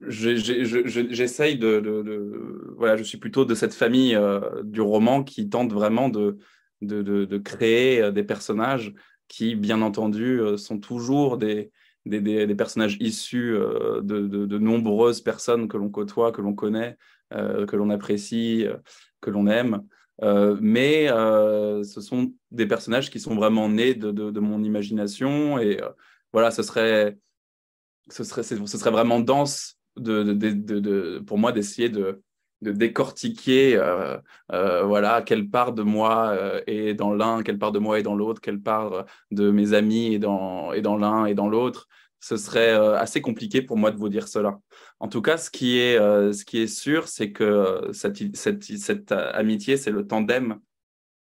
j'essaye de, Voilà, je suis plutôt de cette famille du roman qui tente vraiment de de, créer euh, des personnages qui, bien entendu, euh, sont toujours des, des, personnages issus euh, de, nombreuses personnes que l'on côtoie, que l'on connaît, que l'on apprécie, que l'on aime. mais ce sont des personnages qui sont vraiment nés de, mon imagination et voilà, ce serait, ce serait, ce serait vraiment dense de, pour moi d'essayer de, décortiquer euh, euh, voilà quelle part de moi euh, est dans l'un, quelle part de moi est dans l'autre, quelle part de mes amis est dans, dans l'un et dans l'autre. Ce serait assez compliqué pour moi de vous dire cela. En tout cas, ce qui est, ce qui est sûr, c'est que cette, amitié, c'est le tandem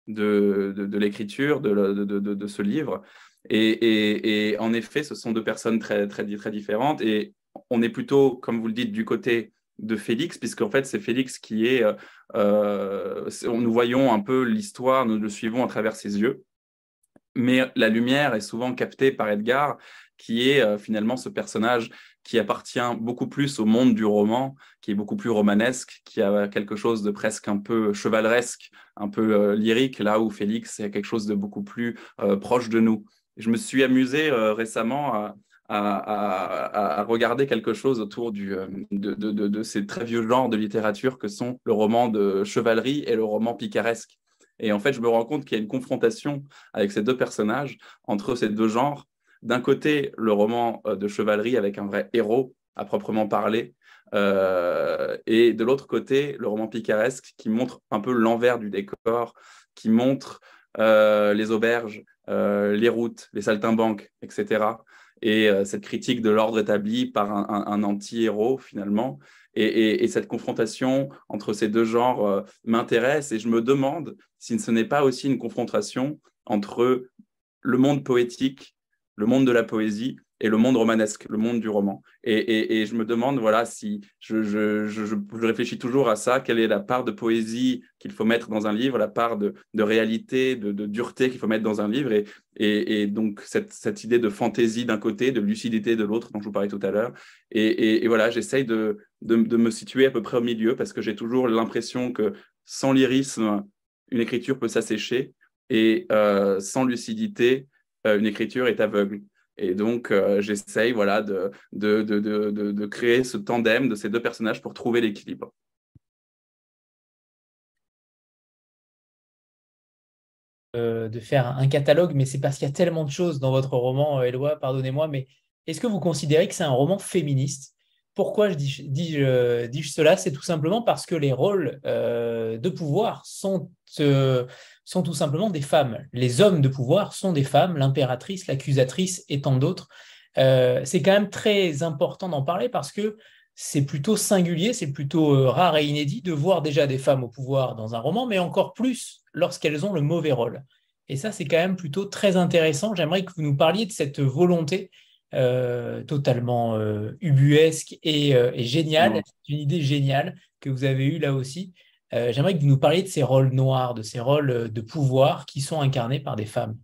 de, l'écriture de, ce livre. Et, en effet, ce sont deux personnes très, très, très différentes. Et on est plutôt, comme vous le dites, du côté de Félix, puisqu'en fait, c'est Félix qui est. Euh, euh nous voyons un peu l'histoire, nous le suivons à travers ses yeux. Mais la lumière est souvent captée par Edgar, qui est euh, finalement ce personnage qui appartient beaucoup plus au monde du roman, qui est beaucoup plus romanesque, qui a quelque chose de presque un peu chevaleresque, un peu lyrique, là où Félix est quelque chose de beaucoup plus proche de nous. Je me suis amusé récemment à, regarder quelque chose autour euh, de, ces très vieux genres de littérature que sont le roman de chevalerie et le roman picaresque. Et en fait, je me rends compte qu'il y a une confrontation avec ces deux personnages, entre ces deux genres. D'un côté, le roman euh, de chevalerie avec un vrai héros à proprement parler, euh, et de l'autre côté, le roman picaresque qui montre un peu l'envers du décor, qui montre les auberges, les routes, les saltimbanques, etc et euh, cette critique de l'ordre établi par un, anti-héros finalement. Et, cette confrontation entre ces deux genres euh, m'intéresse et je me demande si ce n'est pas aussi une confrontation entre le monde poétique, le monde de la poésie et le monde romanesque, le monde du roman. Et, je me demande, voilà, si je, réfléchis toujours à ça, quelle est la part de poésie qu'il faut mettre dans un livre, la part de, réalité, de, dureté qu'il faut mettre dans un livre, et, donc cette, idée de fantaisie d'un côté, de lucidité de l'autre, dont je vous parlais tout à l'heure. Et, voilà, j'essaye de, me situer à peu près au milieu, parce que j'ai toujours l'impression que sans lyrisme, une écriture peut s'assécher, et euh, sans lucidité, une écriture est aveugle. Et donc, euh, j'essaye voilà, de, de, de, de, créer ce tandem de ces deux personnages pour trouver l'équilibre. Euh, de faire un catalogue, mais c'est parce qu'il y a tellement de choses dans votre roman, euh, Éloi, pardonnez-moi, mais est-ce que vous considérez que c'est un roman féministe? Pourquoi je dis, dis cela? C'est tout simplement parce que les rôles de pouvoir sont, sont tout simplement des femmes. Les hommes de pouvoir sont des femmes, l'impératrice, l'accusatrice et tant d'autres. c'est quand même très important d'en parler parce que c'est plutôt singulier, c'est plutôt rare et inédit de voir déjà des femmes au pouvoir dans un roman, mais encore plus lorsqu'elles ont le mauvais rôle. Et ça, c'est quand même plutôt très intéressant. J'aimerais que vous nous parliez de cette volonté euh, totalement euh, ubuesque et, euh, géniale. C'est une idée géniale que vous avez eue là aussi. J'aimerais que vous nous parliez de ces rôles noirs, de ces rôles de pouvoir qui sont incarnés par des femmes.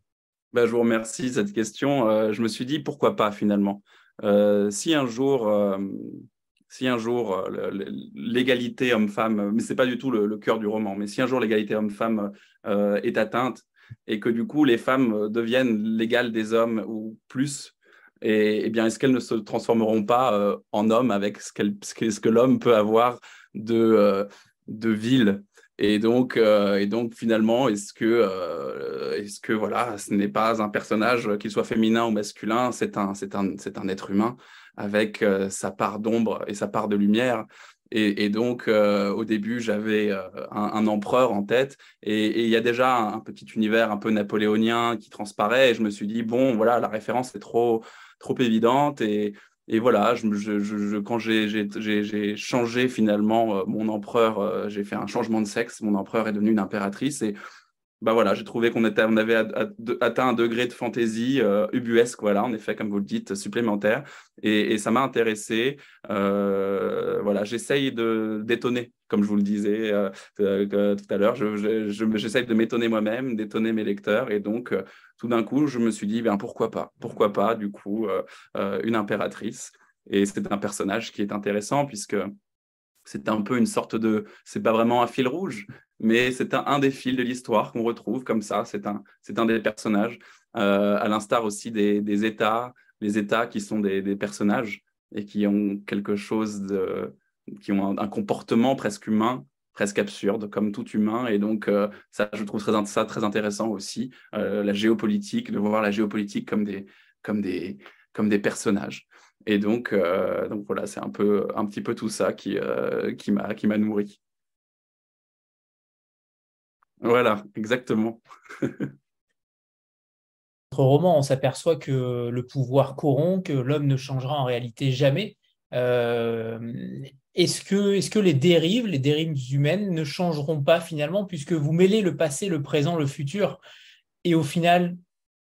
Ben, je vous remercie cette question. je me suis dit pourquoi pas finalement? si un jour si un jour l'égalité homme-femme, mais ce n'est pas du tout le, cœur du roman, mais si un jour l'égalité homme-femme est atteinte et que du coup les femmes deviennent l'égale des hommes ou plus, et, eh bien, est-ce qu'elles ne se transformeront pas euh, en hommes avec ce, que l'homme peut avoir de, euh, de vil et donc, euh, et donc finalement, est-ce que, est-ce que voilà, ce n'est pas un personnage, qu'il soit féminin ou masculin, c'est un, un, un être humain avec sa part d'ombre et sa part de lumière. Et, donc, au début, j'avais un, empereur en tête, et il y a déjà un, un, petit univers un peu napoléonien qui transparaît. Et je me suis dit, bon, voilà, la référence est trop, trop évidente. Et, et voilà, je, je, quand j'ai changé finalement euh, mon empereur, euh, j'ai fait un changement de sexe, mon empereur est devenu une impératrice. Bah voilà, j'ai trouvé qu'on on avait atteint un degré de fantaisie euh, ubuesque, voilà, en effet, comme vous le dites, supplémentaire. Et, ça m'a intéressé. Euh, voilà, j'essaye de d'étonner, comme je vous le disais euh, tout à l'heure. J'essaye de m'étonner moi-même, d'étonner mes lecteurs. Et donc, tout d'un coup, je me suis dit, ben pourquoi pas? Pourquoi pas, du coup, une impératrice? Et c'est un personnage qui est intéressant puisque c'est un peu une sorte de, c'est pas vraiment un fil rouge, mais c'est un, des fils de l'histoire qu'on retrouve comme ça. C'est un, un des personnages, euh, à l'instar aussi des, États, les États qui sont des, personnages et qui ont quelque chose de, qui ont un, comportement presque humain, presque absurde, comme tout humain. Et donc, euh, ça, je trouve très, ça très intéressant aussi, euh, la géopolitique, de voir la géopolitique comme des, comme des, comme des personnages. Et donc, euh, donc voilà, c'est un, un petit peu tout ça qui, euh, qui m'a nourri. Voilà, exactement. Notre roman, on s'aperçoit que le pouvoir corrompt, que l'homme ne changera en réalité jamais. Euh, est-ce que, est que les dérives, les dérives humaines ne changeront pas finalement, puisque vous mêlez le passé, le présent, le futur, et au final,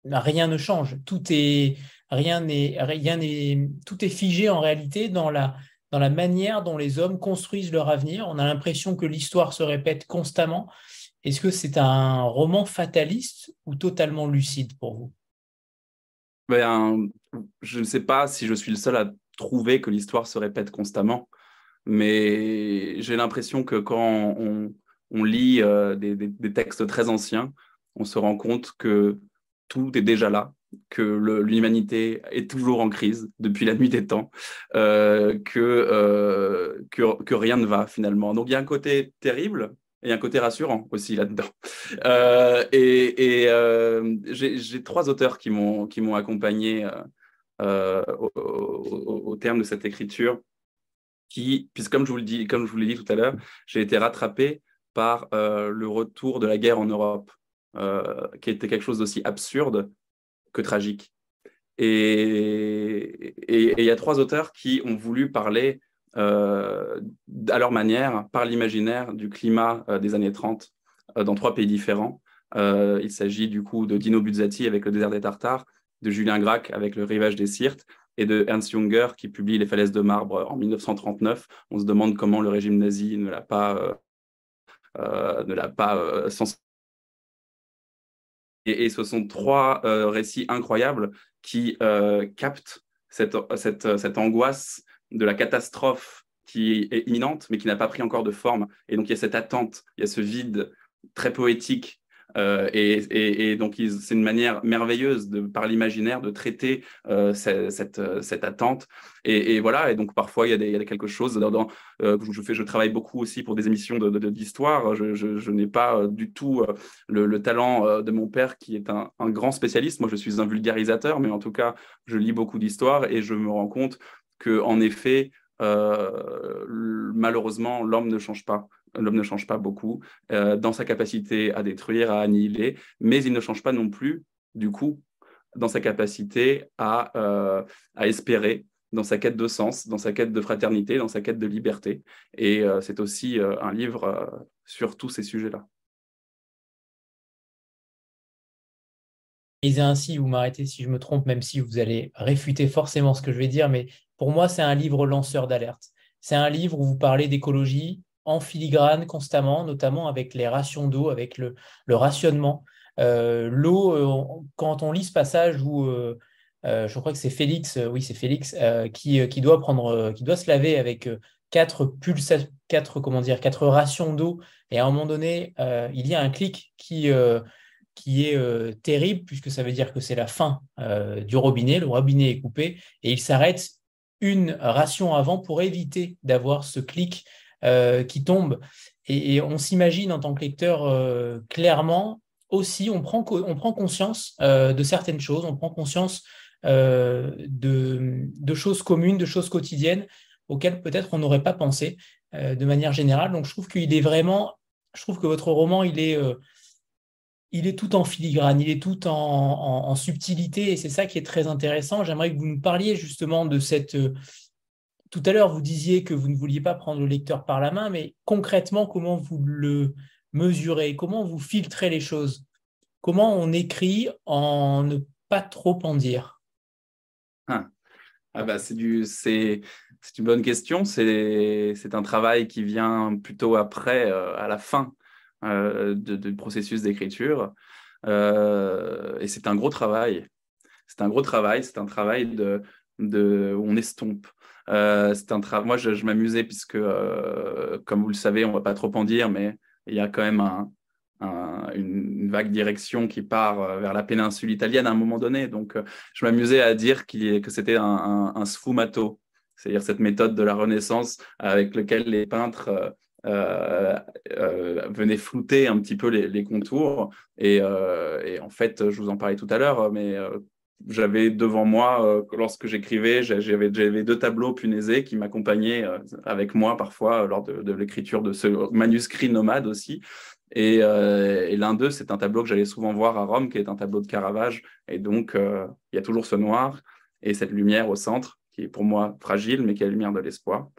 rien ne change. Tout est, rien n'est, rien n'est, tout est figé en réalité dans la, dans la manière dont les hommes construisent leur avenir. On a l'impression que l'histoire se répète constamment. Est-ce que c'est un roman fataliste ou totalement lucide pour vous? Ben, Je ne sais pas si je suis le seul à trouver que l'histoire se répète constamment, mais j'ai l'impression que quand on, on lit euh, des, des, textes très anciens, on se rend compte que tout est déjà là, que l'humanité est toujours en crise depuis la nuit des temps, euh, euh, que, que, rien ne va finalement. Donc il y a un côté terrible et un côté rassurant aussi là-dedans. Euh, et, j'ai trois auteurs qui m'ont accompagné au, terme de cette écriture, qui, puisque comme je vous l'ai dit tout à l'heure, j'ai été rattrapé par le retour de la guerre en Europe. qui était quelque chose d'aussi absurde que tragique. Et il y a trois auteurs qui ont voulu parler euh, à leur manière, par l'imaginaire, du climat euh, des années 30 euh, dans trois pays différents. il s'agit du coup de Dino Buzzati avec Le désert des Tartares, de Julien Gracq avec Le rivage des Sirtes et de Ernst Junger qui publie Les falaises de marbre en 1939. On se demande comment le régime nazi ne l'a pas, ne l'a pas et, ce sont trois euh, récits incroyables qui euh, captent cette, cette, cette, angoisse de la catastrophe qui est imminente, mais qui n'a pas pris encore de forme. Et donc, il y a cette attente, il y a ce vide très poétique euh, et, donc, c'est une manière merveilleuse par l'imaginaire de traiter euh, cette, euh, cette, attente. Et, voilà, et donc parfois, il y a, des, quelque chose. Dans, je, fais, je travaille beaucoup aussi pour des émissions d'histoire. Je, n'ai pas du tout le, talent de mon père, qui est un, grand spécialiste. Moi, je suis un vulgarisateur, mais en tout cas, je lis beaucoup d'histoire et je me rends compte que, en effet, malheureusement, l'homme ne change pas. L'homme ne change pas beaucoup dans sa capacité à détruire, à annihiler, mais il ne change pas non plus, du coup, dans sa capacité à, à espérer, dans sa quête de sens, dans sa quête de fraternité, dans sa quête de liberté. Et c'est aussi un livre sur tous ces sujets-là. Et ainsi, vous m'arrêtez si je me trompe, même si vous allez réfuter forcément ce que je vais dire, mais pour moi, c'est un livre lanceur d'alerte. C'est un livre où vous parlez d'écologie en filigrane constamment, notamment avec les rations d'eau, avec le, rationnement. Euh, l'eau, euh, quand on lit ce passage où euh, je crois que c'est Félix, oui, c'est Félix, qui, doit prendre, qui doit se laver avec quatre pulsations, quatre, comment dire, quatre rations d'eau, et à un moment donné, il y a un clic qui qui est terrible, puisque ça veut dire que c'est la fin du robinet, le robinet est coupé, et il s'arrête une ration avant pour éviter d'avoir ce clic euh, qui tombe. Et, on s'imagine en tant que lecteur clairement aussi, on prend, on prend conscience de certaines choses, on prend conscience de, de, choses communes, de choses quotidiennes auxquelles peut-être on n'aurait pas pensé de manière générale. Donc je trouve qu'il est vraiment, je trouve que votre roman, il est il est tout en filigrane, il est tout en, subtilité, et c'est ça qui est très intéressant. J'aimerais que vous nous parliez justement de cette... Tout à l'heure, vous disiez que vous ne vouliez pas prendre le lecteur par la main, mais concrètement, comment vous le mesurez? Comment vous filtrez les choses? Comment on écrit en ne pas trop en dire? Ah. ah bah c'est du c'est une bonne question. C'est un travail qui vient plutôt après, euh, à la fin euh, de, processus d'écriture. Euh, et c'est un gros travail. C'est un gros travail. C'est un travail de, de, où on estompe. Euh, c'est un Moi, je, m'amusais puisque, comme vous le savez, on va pas trop en dire, mais il y a quand même un, une vague direction qui part vers la péninsule italienne à un moment donné. Donc, je m'amusais à dire que c'était un, sfumato, c'est-à-dire cette méthode de la Renaissance avec laquelle les peintres euh, euh, venait flouter un petit peu les, contours. Euh, et, en fait, je vous en parlais tout à l'heure, mais j'avais devant moi, lorsque j'écrivais, j'avais deux tableaux punaisés qui m'accompagnaient avec moi parfois lors de, l'écriture de ce manuscrit nomade aussi. Et, l'un d'eux, c'est un tableau que j'allais souvent voir à Rome, qui est un tableau de Caravage. Et donc, il y a toujours ce noir et cette lumière au centre, qui est pour moi fragile, mais qui est la lumière de l'espoir.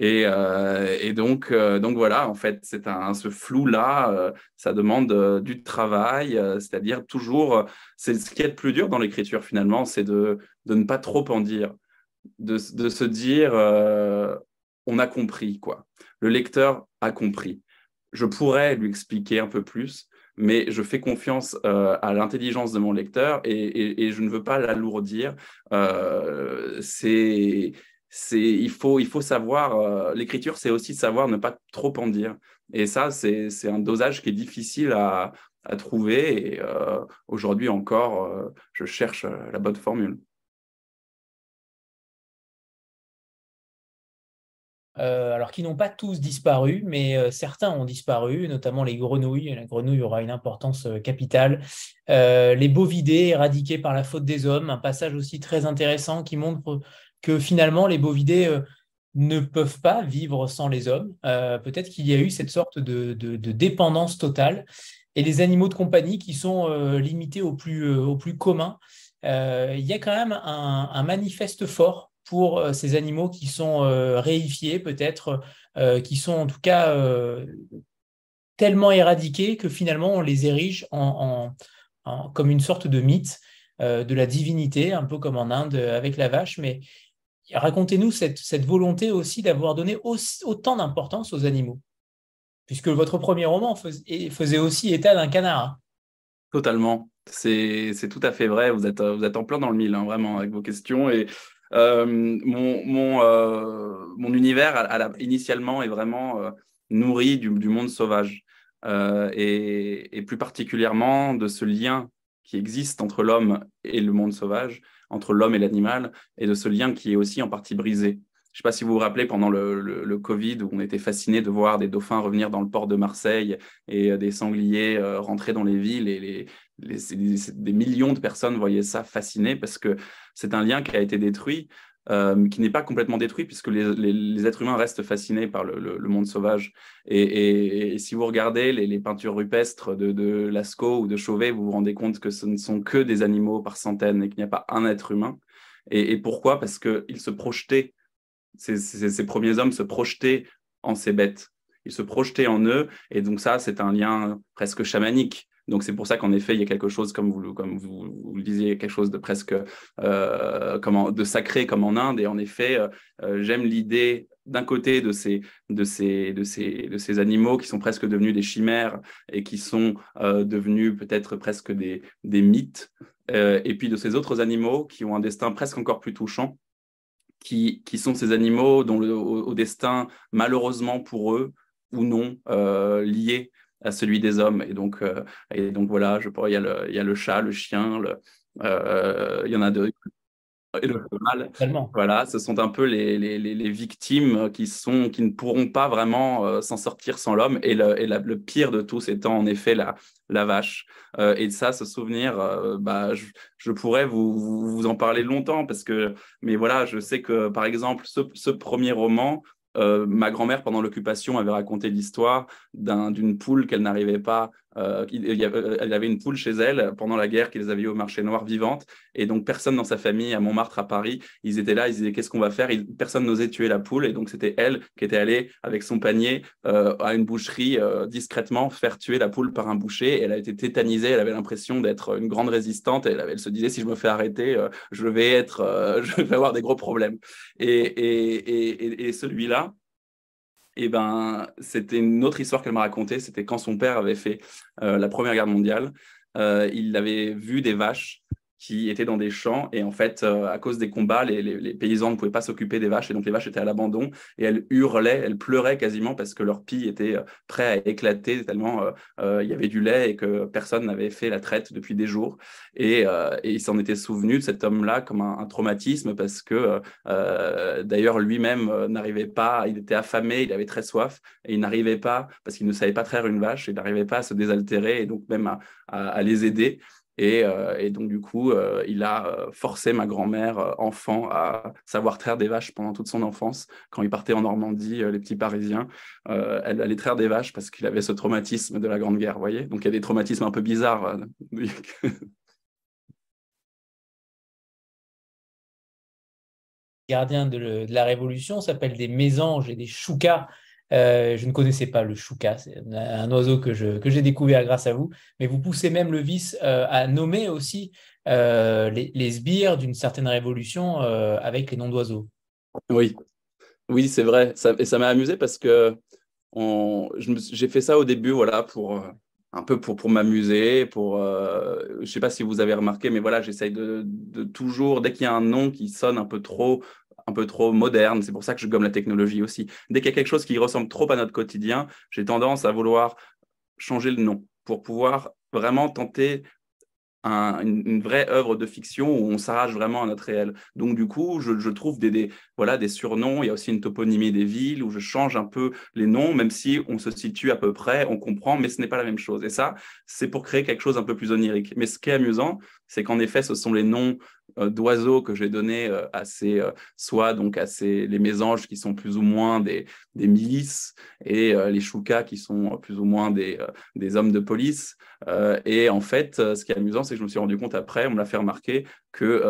Euh, et, donc, euh, donc voilà, en fait, c'est un, ce flou-là, euh, ça demande du travail, c'est-à-dire toujours, c'est ce qui est le plus dur dans l'écriture finalement, c'est de, de, ne pas trop en dire, de, de se dire, on a compris, quoi. Le lecteur a compris. Je pourrais lui expliquer un peu plus, mais je fais confiance à l'intelligence de mon lecteur et, et, et je ne veux pas l'alourdir. c'est il faut, savoir, euh, l'écriture, c'est aussi savoir ne pas trop en dire. Et ça, c'est un dosage qui est difficile à, à trouver. Et euh, aujourd'hui encore, euh, je cherche la bonne formule. alors qui n'ont pas tous disparu, mais certains ont disparu, notamment les grenouilles. La grenouille aura une importance capitale. les bovidés éradiqués par la faute des hommes, un passage aussi très intéressant qui montre que finalement les bovidés euh, ne peuvent pas vivre sans les hommes. Euh, peut-être qu'il y a eu cette sorte de, dépendance totale. Et les animaux de compagnie qui sont euh, limités au plus, au plus commun. il y a quand même un, manifeste fort pour ces animaux qui sont réifiés, peut-être, qui sont en tout cas tellement éradiqués que finalement on les érige en, comme une sorte de mythe de la divinité, un peu comme en Inde avec la vache, mais racontez-nous cette, volonté aussi d'avoir donné autant d'importance aux animaux, puisque votre premier roman faisait aussi état d'un canard. Totalement, c'est tout à fait vrai. Vous êtes, vous êtes en plein dans le mille, hein, vraiment, avec vos questions. Et euh, euh, mon, univers, initialement, est vraiment euh, nourri du, monde sauvage. Et, plus particulièrement de ce lien qui existe entre l'homme et le monde sauvage, entre l'homme et l'animal, et de ce lien qui est aussi en partie brisé. Je ne sais pas si vous vous rappelez pendant le, le, Covid où on était fasciné de voir des dauphins revenir dans le port de Marseille et euh, des sangliers euh, rentrer dans les villes et les, des millions de personnes voyaient ça fasciné parce que c'est un lien qui a été détruit euh, qui n'est pas complètement détruit, puisque les, êtres humains restent fascinés par le, monde sauvage. Et, si vous regardez les, peintures rupestres de, Lascaux ou de Chauvet, vous vous rendez compte que ce ne sont que des animaux par centaines et qu'il n'y a pas un être humain. Et, pourquoi? Parce qu'ils se projetaient, ces, premiers hommes se projetaient en ces bêtes. Ils se projetaient en eux, et donc ça, c'est un lien presque chamanique. Donc c'est pour ça qu'en effet, il y a quelque chose, comme vous, comme vous, le disiez, quelque chose de presque euh, de sacré comme en Inde. Et en effet, euh, euh, j'aime l'idée d'un côté de ces, de, ces, de, ces, de ces animaux qui sont presque devenus des chimères et qui sont devenus peut-être presque des, des mythes, et puis de ces autres animaux qui ont un destin presque encore plus touchant, qui, qui sont ces animaux dont le, au, destin, malheureusement pour eux ou non, lié à celui des hommes. Et donc, euh, et donc voilà, je il y, a le, il y a le chat, le chien, le, euh, il y en a deux. Et le mal. Voilà, ce sont un peu les, les, les, victimes qui, sont, qui ne pourront pas vraiment euh, s'en sortir sans l'homme. Et, le, et le, pire de tous étant en effet la, la vache. et ça, ce souvenir, bah, je, je, pourrais vous, vous, en parler longtemps parce que, mais voilà, je sais que par exemple, ce, ce premier roman, ma grand-mère, pendant l'occupation, avait raconté l'histoire d'une poule qu'elle n'arrivait pas. Euh, euh, elle avait une poule chez elle pendant la guerre qu'ils avaient eu au marché noir vivante. Et donc, personne dans sa famille, à Montmartre, à Paris, ils étaient là, ils disaient Qu'est-ce qu'on va faire? Personne n'osait tuer la poule. Et donc, c'était elle qui était allée avec son panier à une boucherie discrètement faire tuer la poule par un boucher. elle a été tétanisée. Elle avait l'impression d'être une grande résistante. Elle, elle, se disait Si je me fais arrêter, je, vais être, je vais avoir des gros problèmes. et, et, et celui-là, et ben, c'était une autre histoire qu'elle m'a racontée. C'était quand son père avait fait euh, la Première Guerre mondiale. Euh, il avait vu des vaches qui étaient dans des champs. Et en fait, euh, à cause des combats, les, paysans ne pouvaient pas s'occuper des vaches. Et donc, les vaches étaient à l'abandon. Et elles hurlaient, elles pleuraient quasiment parce que leur pie était euh, prêt à éclater tellement euh, il y avait du lait et que personne n'avait fait la traite depuis des jours. Et, il s'en était souvenu de cet homme-là comme un, traumatisme parce que d'ailleurs, lui-même n'arrivait pas, il était affamé, il avait très soif et il n'arrivait pas, parce qu'il ne savait pas traire une vache, il n'arrivait pas à se désaltérer et donc même à les aider. Euh, et, donc, du coup, euh, il a euh, forcé ma grand-mère, enfant, à savoir traire des vaches pendant toute son enfance. Quand il partait en Normandie, les petits Parisiens, elle allait traire des vaches parce qu'il avait ce traumatisme de la Grande Guerre, voyez Donc, il y a des traumatismes un peu bizarres. gardiens de, de, la Révolution s'appellent des mésanges et des choucas. Euh, je ne connaissais pas le chouka, c'est un oiseau que, j'ai découvert grâce à vous, mais vous poussez même le vice euh, à nommer aussi euh, les, sbires d'une certaine révolution avec les noms d'oiseaux. Oui, oui, c'est vrai. et ça m'a amusé parce que j'ai fait ça au début, voilà, pour un peu pour, m'amuser, pour, je ne sais pas si vous avez remarqué, mais voilà, j'essaye de, toujours, dès qu'il y a un nom qui sonne un peu trop un peu trop moderne. C'est pour ça que je gomme la technologie aussi. Dès qu'il y a quelque chose qui ressemble trop à notre quotidien, j'ai tendance à vouloir changer le nom pour pouvoir vraiment tenter une, vraie œuvre de fiction où on s'arrache vraiment à notre réel. Donc du coup, je, trouve des, voilà, des surnoms. Il y a aussi une toponymie des villes où je change un peu les noms, même si on se situe à peu près, on comprend, mais ce n'est pas la même chose. Et ça, c'est pour créer quelque chose un peu plus onirique. Mais ce qui est amusant, c'est qu'en effet, ce sont les noms euh, d'oiseaux que j'ai donnés euh, à ces, euh, soit donc à ces, les mésanges qui sont plus ou moins des, des milices et les choucas qui sont plus ou moins des, des hommes de police. et en fait, ce qui est amusant, c'est que je me suis rendu compte après, on me l'a fait remarquer, que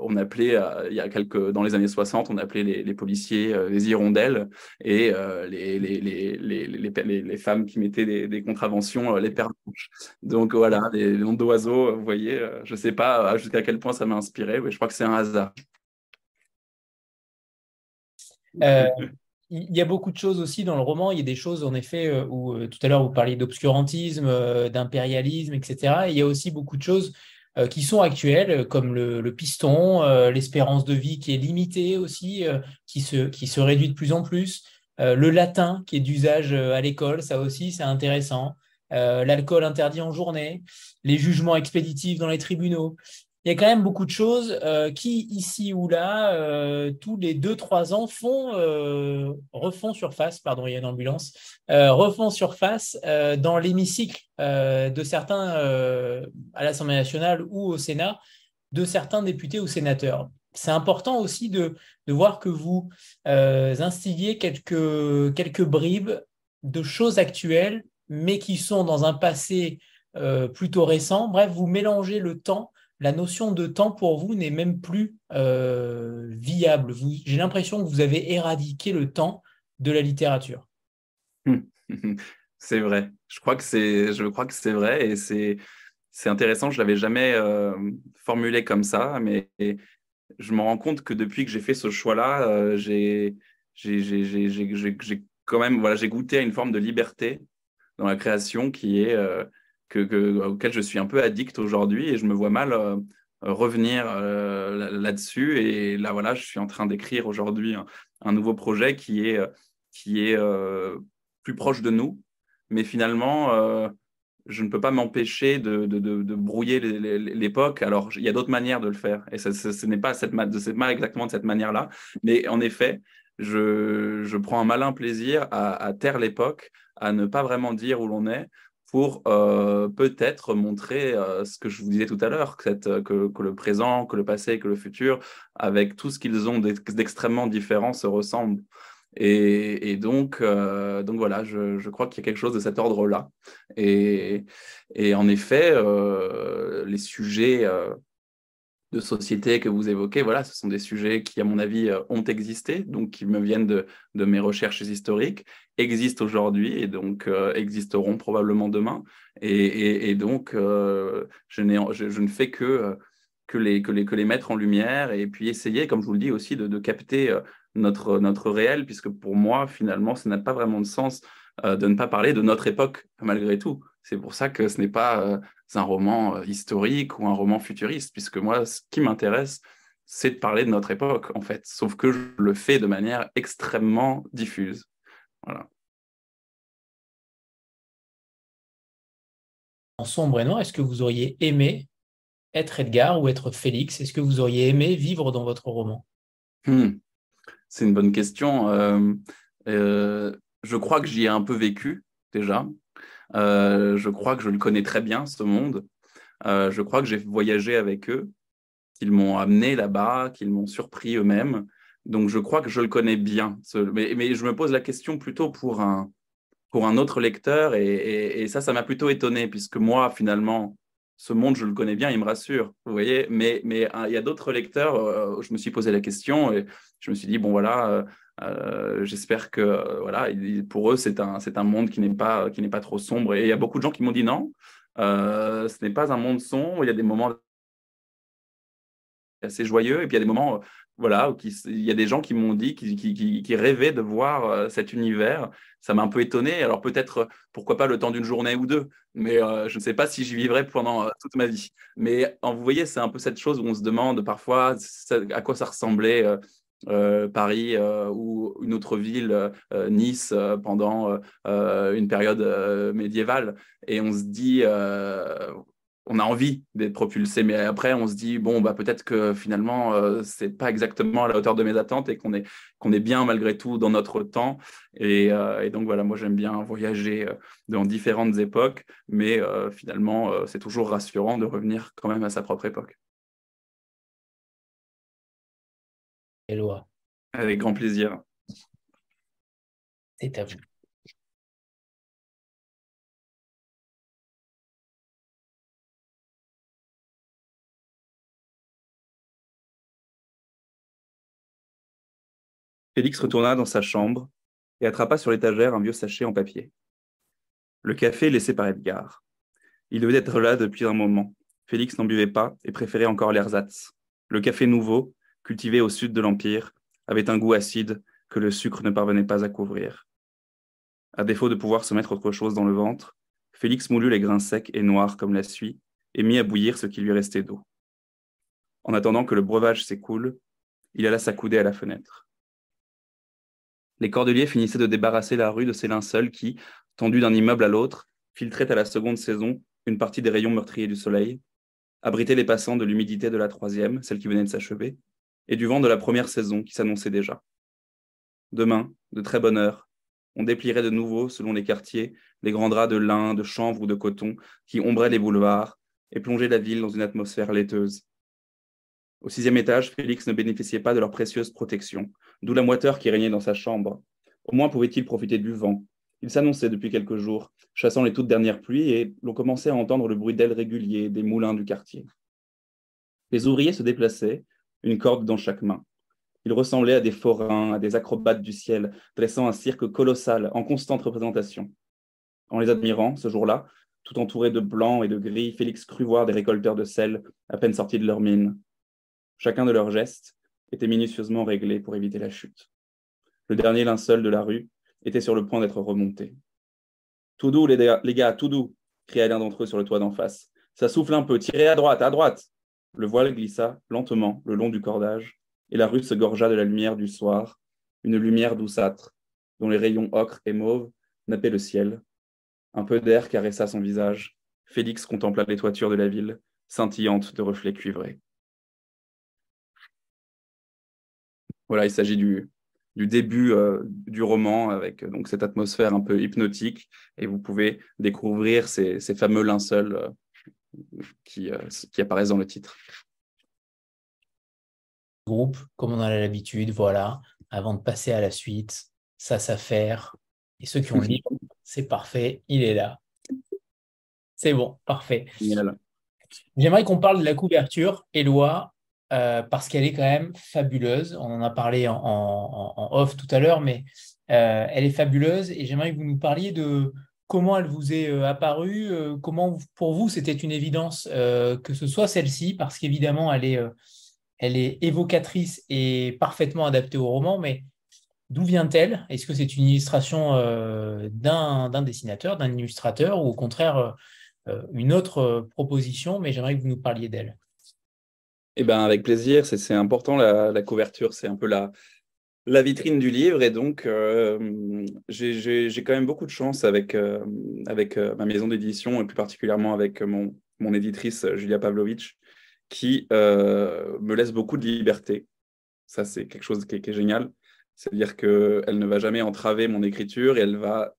on appelait, il y a quelques, dans les années 60, on appelait les, policiers les hirondelles et les, les, les, les, femmes qui mettaient des, contraventions les pervenches. Donc voilà, les noms d'oiseaux, vous voyez, je ne sais pas jusqu'à quel point ça m'a inspiré, je crois que c'est un hasard. Euh, il y a beaucoup de choses aussi dans le roman. Il y a des choses, en effet, euh, où euh, tout à l'heure vous parliez d'obscurantisme, d'impérialisme, etc. il y a aussi beaucoup de choses qui sont actuelles, comme le, piston, l'espérance de vie qui est limitée aussi, qui, se, qui se réduit de plus en plus, le latin qui est d'usage à l'école, ça aussi, c'est intéressant. l'alcool interdit en journée, les jugements expéditifs dans les tribunaux il y a quand même beaucoup de choses euh, qui, ici ou là, euh, tous les 2-3 ans, euh, refont surface, pardon, il y a une ambulance, refont surface dans l'hémicycle de certains, à l'Assemblée nationale ou au Sénat, de certains députés ou sénateurs. c'est important aussi de, voir que vous instillez quelques, quelques bribes de choses actuelles, mais qui sont dans un passé plutôt récent. Bref, vous mélangez le temps. La notion de temps pour vous n'est même plus euh, viable. J'ai l'impression que vous avez éradiqué le temps de la littérature. C'est vrai. Je crois que c'est, vrai et c'est, intéressant. Je l'avais jamais euh, formulé comme ça, mais je me rends compte que depuis que j'ai fait ce choix-là, euh, j'ai, j'ai, quand même, voilà, j'ai goûté à une forme de liberté dans la création qui est que, que, auquel je suis un peu addict aujourd'hui et je me vois mal revenir là-dessus. Et là, voilà, je suis en train d'écrire aujourd'hui un, nouveau projet qui est, qui est plus proche de nous, mais finalement je ne peux pas m'empêcher de, de, brouiller l'époque. Alors, il y a d'autres manières de le faire. Et ce n'est pas, pas exactement de cette manière-là. Mais en effet, je, je, prends un malin plaisir à, taire l'époque, à ne pas vraiment dire où l'on est pour euh, peut-être montrer euh, ce que je vous disais tout à l'heure, que, le présent, que le passé, que le futur, avec tout ce qu'ils ont d'extrêmement différent, se ressemblent. Et, donc, euh, donc voilà, je, crois qu'il y a quelque chose de cet ordre-là. Et, en effet, les sujets de société que vous évoquez, voilà, ce sont des sujets qui, à mon avis, ont existé, donc qui me viennent de, mes recherches historiques, existent aujourd'hui et donc existeront probablement demain. Et, donc, je, je, ne fais que les, mettre en lumière et puis essayer, comme je vous le dis aussi, de, capter notre, réel, puisque pour moi, finalement, ça n'a pas vraiment de sens euh, de ne pas parler de notre époque, malgré tout. C'est pour ça que ce n'est pas euh, un roman euh, historique ou un roman futuriste, puisque moi, ce qui m'intéresse, c'est de parler de notre époque, en fait, sauf que je le fais de manière extrêmement diffuse. Voilà. En sombre et noir, est-ce que vous auriez aimé être Edgar ou être Félix? Est-ce que vous auriez aimé vivre dans votre roman? Hmm. C'est une bonne question. Euh, euh, je crois que j'y ai un peu vécu déjà. Euh, je crois que je le connais très bien, ce monde. je crois que j'ai voyagé avec eux, qu'ils m'ont amené là-bas, qu'ils m'ont surpris eux-mêmes. Donc je crois que je le connais bien. Mais, je me pose la question plutôt pour un, pour un autre lecteur. Et, et ça, ça m'a plutôt étonné, puisque moi, finalement, ce monde, je le connais bien, il me rassure, vous voyez. Mais, mais il y a d'autres lecteurs, euh, je me suis posé la question et je me suis dit, bon voilà, euh, euh, j'espère que, voilà, pour eux, c'est un, un monde qui n'est pas, qui n'est pas trop sombre. Et il y a beaucoup de gens qui m'ont dit non, ce n'est pas un monde sombre, il y a des moments assez joyeux et puis il y a des moments voilà, il y a des gens qui m'ont dit qu'ils rêvaient de voir euh, cet univers. Ça m'a un peu étonné. Alors peut-être, pourquoi pas le temps d'une journée ou deux, mais euh, je ne sais pas si j'y vivrai pendant euh, toute ma vie. Mais vous voyez, c'est un peu cette chose où on se demande parfois à quoi ça ressemblait Paris ou une autre ville, Nice, pendant une période médiévale. Et on se dit, on a envie d'être propulsé, mais après on se dit bon bah peut-être que finalement euh, c'est pas exactement à la hauteur de mes attentes et qu'on est qu'on est bien malgré tout dans notre temps et, euh, donc voilà moi j'aime bien voyager euh, dans différentes époques, mais finalement c'est toujours rassurant de revenir quand même à sa propre époque. Éloi. Avec grand plaisir. C'est à vous. Félix retourna dans sa chambre et attrapa sur l'étagère un vieux sachet en papier. Le café laissé par Edgar. Il devait être là depuis un moment. Félix n'en buvait pas et préférait encore l'ersatz. Le café nouveau, cultivé au sud de l'Empire, avait un goût acide que le sucre ne parvenait pas à couvrir. À défaut de pouvoir se mettre autre chose dans le ventre, Félix moulut les grains secs et noirs comme la suie et mit à bouillir ce qui lui restait d'eau. En attendant que le breuvage s'écoule, il alla s'accouder à la fenêtre les cordeliers finissaient de débarrasser la rue de ces linceuls qui, tendus d'un immeuble à l'autre, filtraient à la seconde saison une partie des rayons meurtriers du soleil, abritaient les passants de l'humidité de la troisième, celle qui venait de s'achever, et du vent de la première saison qui s'annonçait déjà. Demain, de très bonne heure, on déplierait de nouveau, selon les quartiers, les grands draps de lin, de chanvre ou de coton qui ombraient les boulevards et plongeaient la ville dans une atmosphère laiteuse. Au sixième étage, Félix ne bénéficiait pas de leur précieuse protection, d'où la moiteur qui régnait dans sa chambre. Au moins pouvait-il profiter du vent. Il s'annonçait depuis quelques jours, chassant les toutes dernières pluies, et l'on commençait à entendre le bruit d'ailes régulier des moulins du quartier. Les ouvriers se déplaçaient, une corde dans chaque main. Ils ressemblaient à des forains, à des acrobates du ciel, dressant un cirque colossal en constante représentation. En les admirant, ce jour-là, tout entouré de blanc et de gris, Félix crut voir des récolteurs de sel à peine sortis de leur mine. Chacun de leurs gestes était minutieusement réglé pour éviter la chute. Le dernier linceul de la rue était sur le point d'être remonté. Tout doux, les gars, tout doux, cria l'un d'entre eux sur le toit d'en face. Ça souffle un peu, tirez à droite, à droite. Le voile glissa lentement le long du cordage, et la rue se gorgea de la lumière du soir, une lumière douceâtre, dont les rayons ocre et mauve nappaient le ciel. Un peu d'air caressa son visage. Félix contempla les toitures de la ville, scintillantes de reflets cuivrés. Voilà, il s'agit du, du début euh, du roman avec donc cette atmosphère un peu hypnotique et vous pouvez découvrir ces, fameux linceuls euh, qui, euh, qui, apparaissent dans le titre. Groupe, comme on a l'habitude, voilà, avant de passer à la suite, ça s'affaire. Et ceux qui ont livre, c'est parfait, il est là. C'est bon, parfait. J'aimerais qu'on parle de la couverture. Éloi, euh, parce qu'elle est quand même fabuleuse. On en a parlé en, off tout à l'heure, mais euh, elle est fabuleuse et j'aimerais que vous nous parliez de comment elle vous est euh, apparue, comment pour vous c'était une évidence que ce soit celle-ci, parce qu'évidemment elle est, elle est évocatrice et parfaitement adaptée au roman, mais d'où vient-elle? Est-ce que c'est une illustration d'un dessinateur, d'un illustrateur, ou au contraire une autre proposition? Mais j'aimerais que vous nous parliez d'elle. Eh ben, avec plaisir, c'est important la, couverture, c'est un peu la, vitrine du livre et donc euh, j'ai quand même beaucoup de chance avec, euh, euh, ma maison d'édition et plus particulièrement avec mon, éditrice Julia Pavlovitch qui me laisse beaucoup de liberté. Ça, c'est quelque chose qui est, génial. C'est-à-dire qu'elle ne va jamais entraver mon écriture et elle va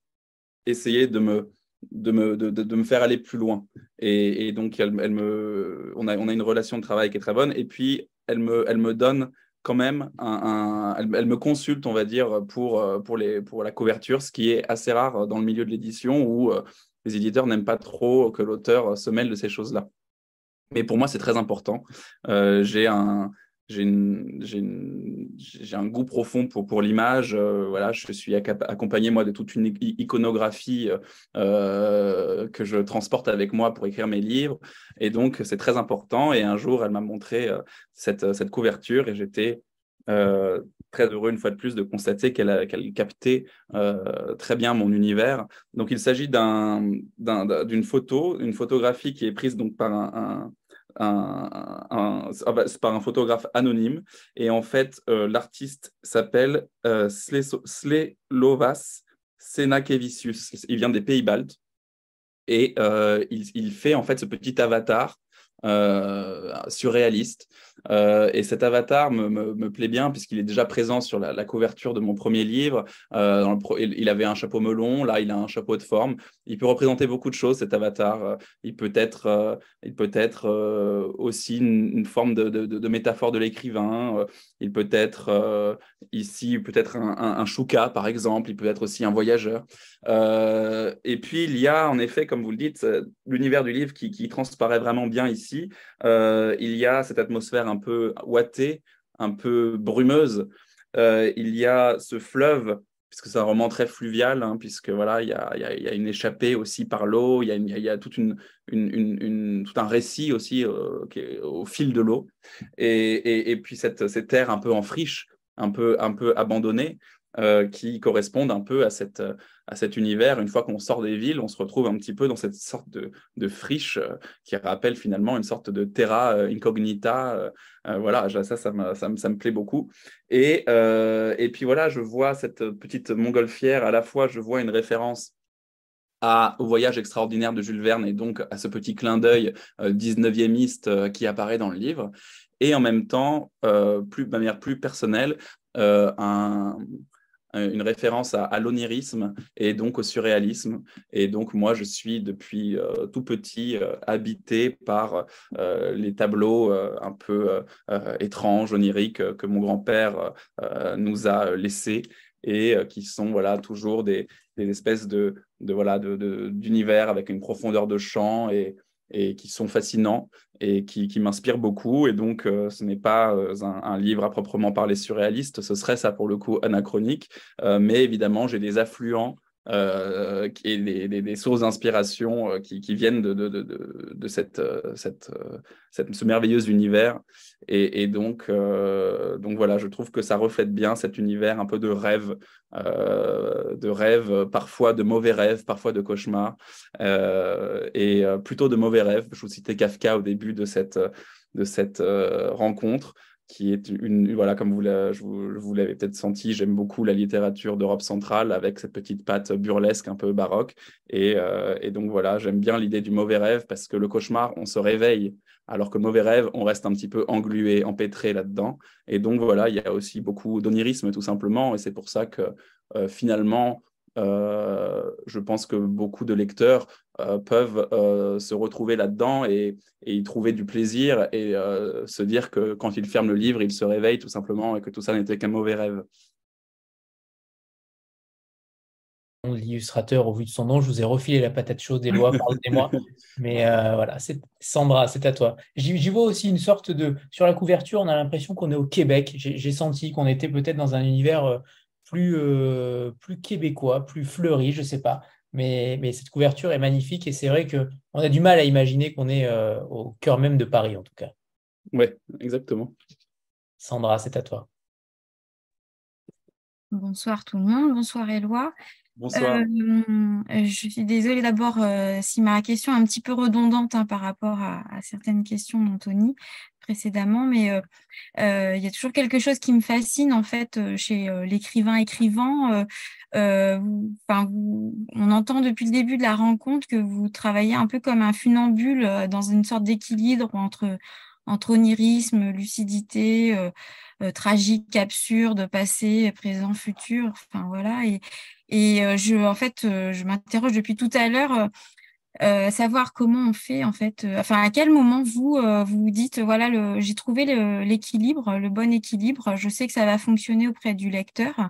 essayer de me, de me, de, de, me faire aller plus loin. Et, donc, elle, elle, me, on, a, on a une relation de travail qui est très bonne. Et puis, elle me, elle me donne quand même un, elle, me consulte, on va dire, pour, pour, les, pour la couverture, ce qui est assez rare dans le milieu de l'édition où euh, les éditeurs n'aiment pas trop que l'auteur se mêle de ces choses-là. Mais pour moi, c'est très important. Euh, j'ai un, j'ai un goût profond pour, l'image. Euh, voilà, je suis accompagné moi de toute une iconographie euh, que je transporte avec moi pour écrire mes livres. Et donc, c'est très important. Et un jour, elle m'a montré euh, cette, couverture et j'étais très heureux une fois de plus de constater qu'elle captait très bien mon univers. Donc, il s'agit d'une photo, une photographie qui est prise donc par un, un, ah bah, par un photographe anonyme. Et en fait, euh, l'artiste s'appelle euh, Slelovas Senakevicius. Il vient des pays baltes. Et euh, il, il, fait en fait ce petit avatar euh, surréaliste. Euh, et cet avatar me, plaît bien puisqu'il est déjà présent sur la, couverture de mon premier livre. Euh, il avait un chapeau melon, là il a un chapeau de forme. Il peut représenter beaucoup de choses cet avatar. Il peut être, il peut être aussi une, forme de, métaphore de l'écrivain. Il peut être ici peut-être un, un, chouka par exemple. Il peut être aussi un voyageur. et puis il y a en effet, comme vous le dites, l'univers du livre qui, qui transparaît vraiment bien ici euh, il y a cette atmosphère un peu ouatée, un peu brumeuse. Euh, il y a ce fleuve puisque c'est un roman très fluvial, hein, puisque voilà, il y a, une échappée aussi par l'eau, il y a, tout un récit aussi euh, au fil de l'eau, et, puis cette, cette, terre un peu en friche, un peu, un peu abandonnée, euh, qui correspondent un peu à, cette, à cet univers. Une fois qu'on sort des villes, on se retrouve un petit peu dans cette sorte de, de friche euh, qui rappelle finalement une sorte de terra euh, incognita. voilà, ça, ça me, ça, me, plaît beaucoup. Et, et puis voilà, je vois cette petite montgolfière, à la fois, je vois une référence à, au voyage extraordinaire de Jules Verne et donc à ce petit clin d'œil 19e qui apparaît dans le livre. Et en même temps, plus, de manière plus personnelle, un, une référence à, l'onirisme et donc au surréalisme. Et donc moi, je suis depuis tout petit habité par les tableaux un peu étranges, oniriques que mon grand-père nous a laissés et qui sont voilà toujours des, espèces de voilà d'univers avec une profondeur de champ et, et qui sont fascinants et qui, m'inspirent beaucoup. Et donc, euh, ce n'est pas euh, un, livre à proprement parler surréaliste, ce serait ça pour le coup anachronique. Euh, mais évidemment, j'ai des affluents euh, et des, sources d'inspiration qui, qui, viennent de, de, de, de cette, cette, cette, ce merveilleux univers. Et, et donc, donc voilà, je trouve que ça reflète bien cet univers un peu de rêve, de rêve, parfois de mauvais rêves, parfois de cauchemars, et plutôt de mauvais rêves. Je vous citais Kafka au début de cette, de cette rencontre qui est une, voilà, comme vous, vous, l'avez peut-être senti, j'aime beaucoup la littérature d'Europe centrale avec cette petite patte burlesque un peu baroque. Et, euh, et donc voilà, j'aime bien l'idée du mauvais rêve parce que le cauchemar, on se réveille, alors que le mauvais rêve, on reste un petit peu englué, empêtré là-dedans. Et donc voilà, il y a aussi beaucoup d'onirisme tout simplement. Et c'est pour ça que euh, finalement, euh, je pense que beaucoup de lecteurs euh, peuvent euh, se retrouver là-dedans et, y trouver du plaisir et se dire que quand ils ferment le livre, ils se réveillent tout simplement et que tout ça n'était qu'un mauvais rêve. L'illustrateur, au vu de son nom, je vous ai refilé la patate chaude, des lois, pardonnez-moi. Mais voilà, c'est Sandra, c'est à toi. J'y vois aussi une sorte de. Sur la couverture, on a l'impression qu'on est au Québec. J'ai senti qu'on était peut-être dans un univers plus, euh, plus québécois, plus fleuri, je ne sais pas. Mais, mais, cette couverture est magnifique et c'est vrai qu'on a du mal à imaginer qu'on est euh, au cœur même de Paris, en tout cas. Oui, exactement. Sandra, c'est à toi. Bonsoir tout le monde, bonsoir Éloi. Bonsoir. Euh, je suis désolée d'abord si ma question est un petit peu redondante hein, par rapport à, à certaines questions d'Anthony précédemment, mais euh, euh, il y a toujours quelque chose qui me fascine en fait euh, chez l'écrivain écrivant. Enfin, on entend depuis le début de la rencontre que vous travaillez un peu comme un funambule dans une sorte d'équilibre entre entre onirisme, lucidité, tragique, absurde, passé, présent, futur. Enfin voilà. Et, je, en fait, je m'interroge depuis tout à l'heure euh, savoir comment on fait en fait, euh, enfin à quel moment vous euh, vous dites voilà j'ai trouvé l'équilibre, le, bon équilibre, je sais que ça va fonctionner auprès du lecteur.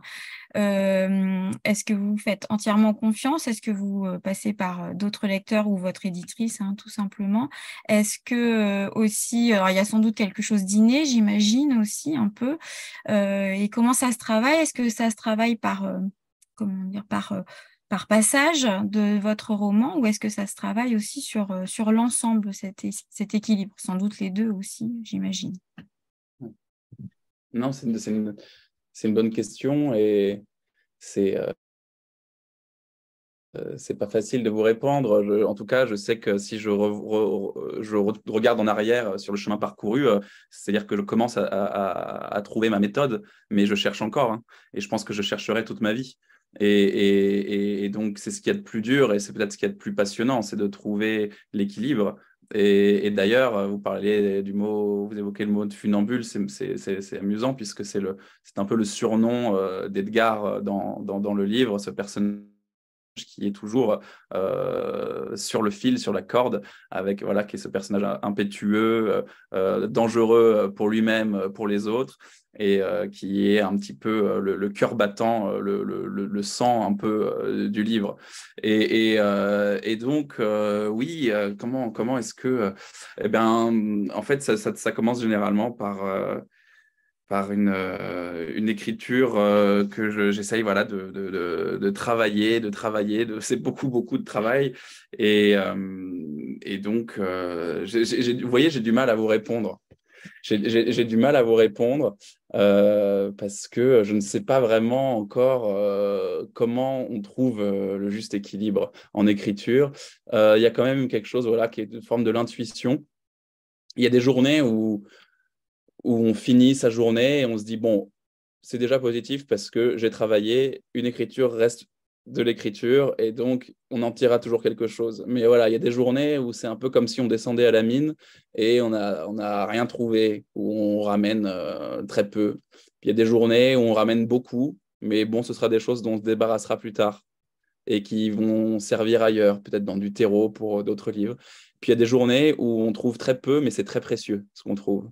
Est-ce que vous faites entièrement confiance? Est-ce que vous passez par d'autres lecteurs ou votre éditrice hein, tout simplement? Est-ce que aussi il y a sans doute quelque chose d'inné, j'imagine aussi un peu. et comment ça se travaille? Est-ce que ça se travaille par comment dire par par passage de votre roman ou est-ce que ça se travaille aussi sur, euh, sur l'ensemble, cet, équilibre? Sans doute les deux aussi, j'imagine. Non, c'est une, bonne question et c'est euh, euh c'est pas facile de vous répondre. en tout cas, je sais que si je, regarde en arrière sur le chemin parcouru, euh, c'est-à-dire que je commence à, à, trouver ma méthode, mais je cherche encore. Hein, et je pense que je chercherai toute ma vie. Et, donc, c'est ce qui est de plus dur et c'est peut-être ce qui est de plus passionnant, c'est de trouver l'équilibre. Et, d'ailleurs, vous parlez du mot, vous évoquez le mot de funambule, c'est amusant puisque c'est un peu le surnom euh, d'Edgar euh, dans, dans, le livre, ce personnage qui est toujours euh, sur le fil, sur la corde, avec voilà, qui est ce personnage impétueux, dangereux pour lui-même, pour les autres, et euh, qui est un petit peu euh, le, cœur battant, euh, le, le, le, sang un peu du livre. Et, et, donc, oui, comment, comment est-ce que... eh bien, en fait, ça, ça commence généralement par par une, une écriture que j'essaye voilà, de, travailler, de travailler. C'est beaucoup, beaucoup de travail. Et, et donc, vous voyez, j'ai du mal à vous répondre. J'ai du mal à vous répondre euh, parce que je ne sais pas vraiment encore euh, comment on trouve euh, le juste équilibre en écriture. Il y a quand même quelque chose voilà, qui est une forme de l'intuition. Il y a des journées où, où on finit sa journée et on se dit, bon, c'est déjà positif parce que j'ai travaillé, une écriture reste de l'écriture et donc on en tirera toujours quelque chose. Mais voilà, il y a des journées où c'est un peu comme si on descendait à la mine et on n'a on a rien trouvé, où on ramène euh, très peu. il y a des journées où on ramène beaucoup mais bon, ce sera des choses dont on se débarrassera plus tard et qui vont servir ailleurs, peut-être dans du terreau pour d'autres livres. Puis il y a des journées où on trouve très peu, mais c'est très précieux ce qu'on trouve.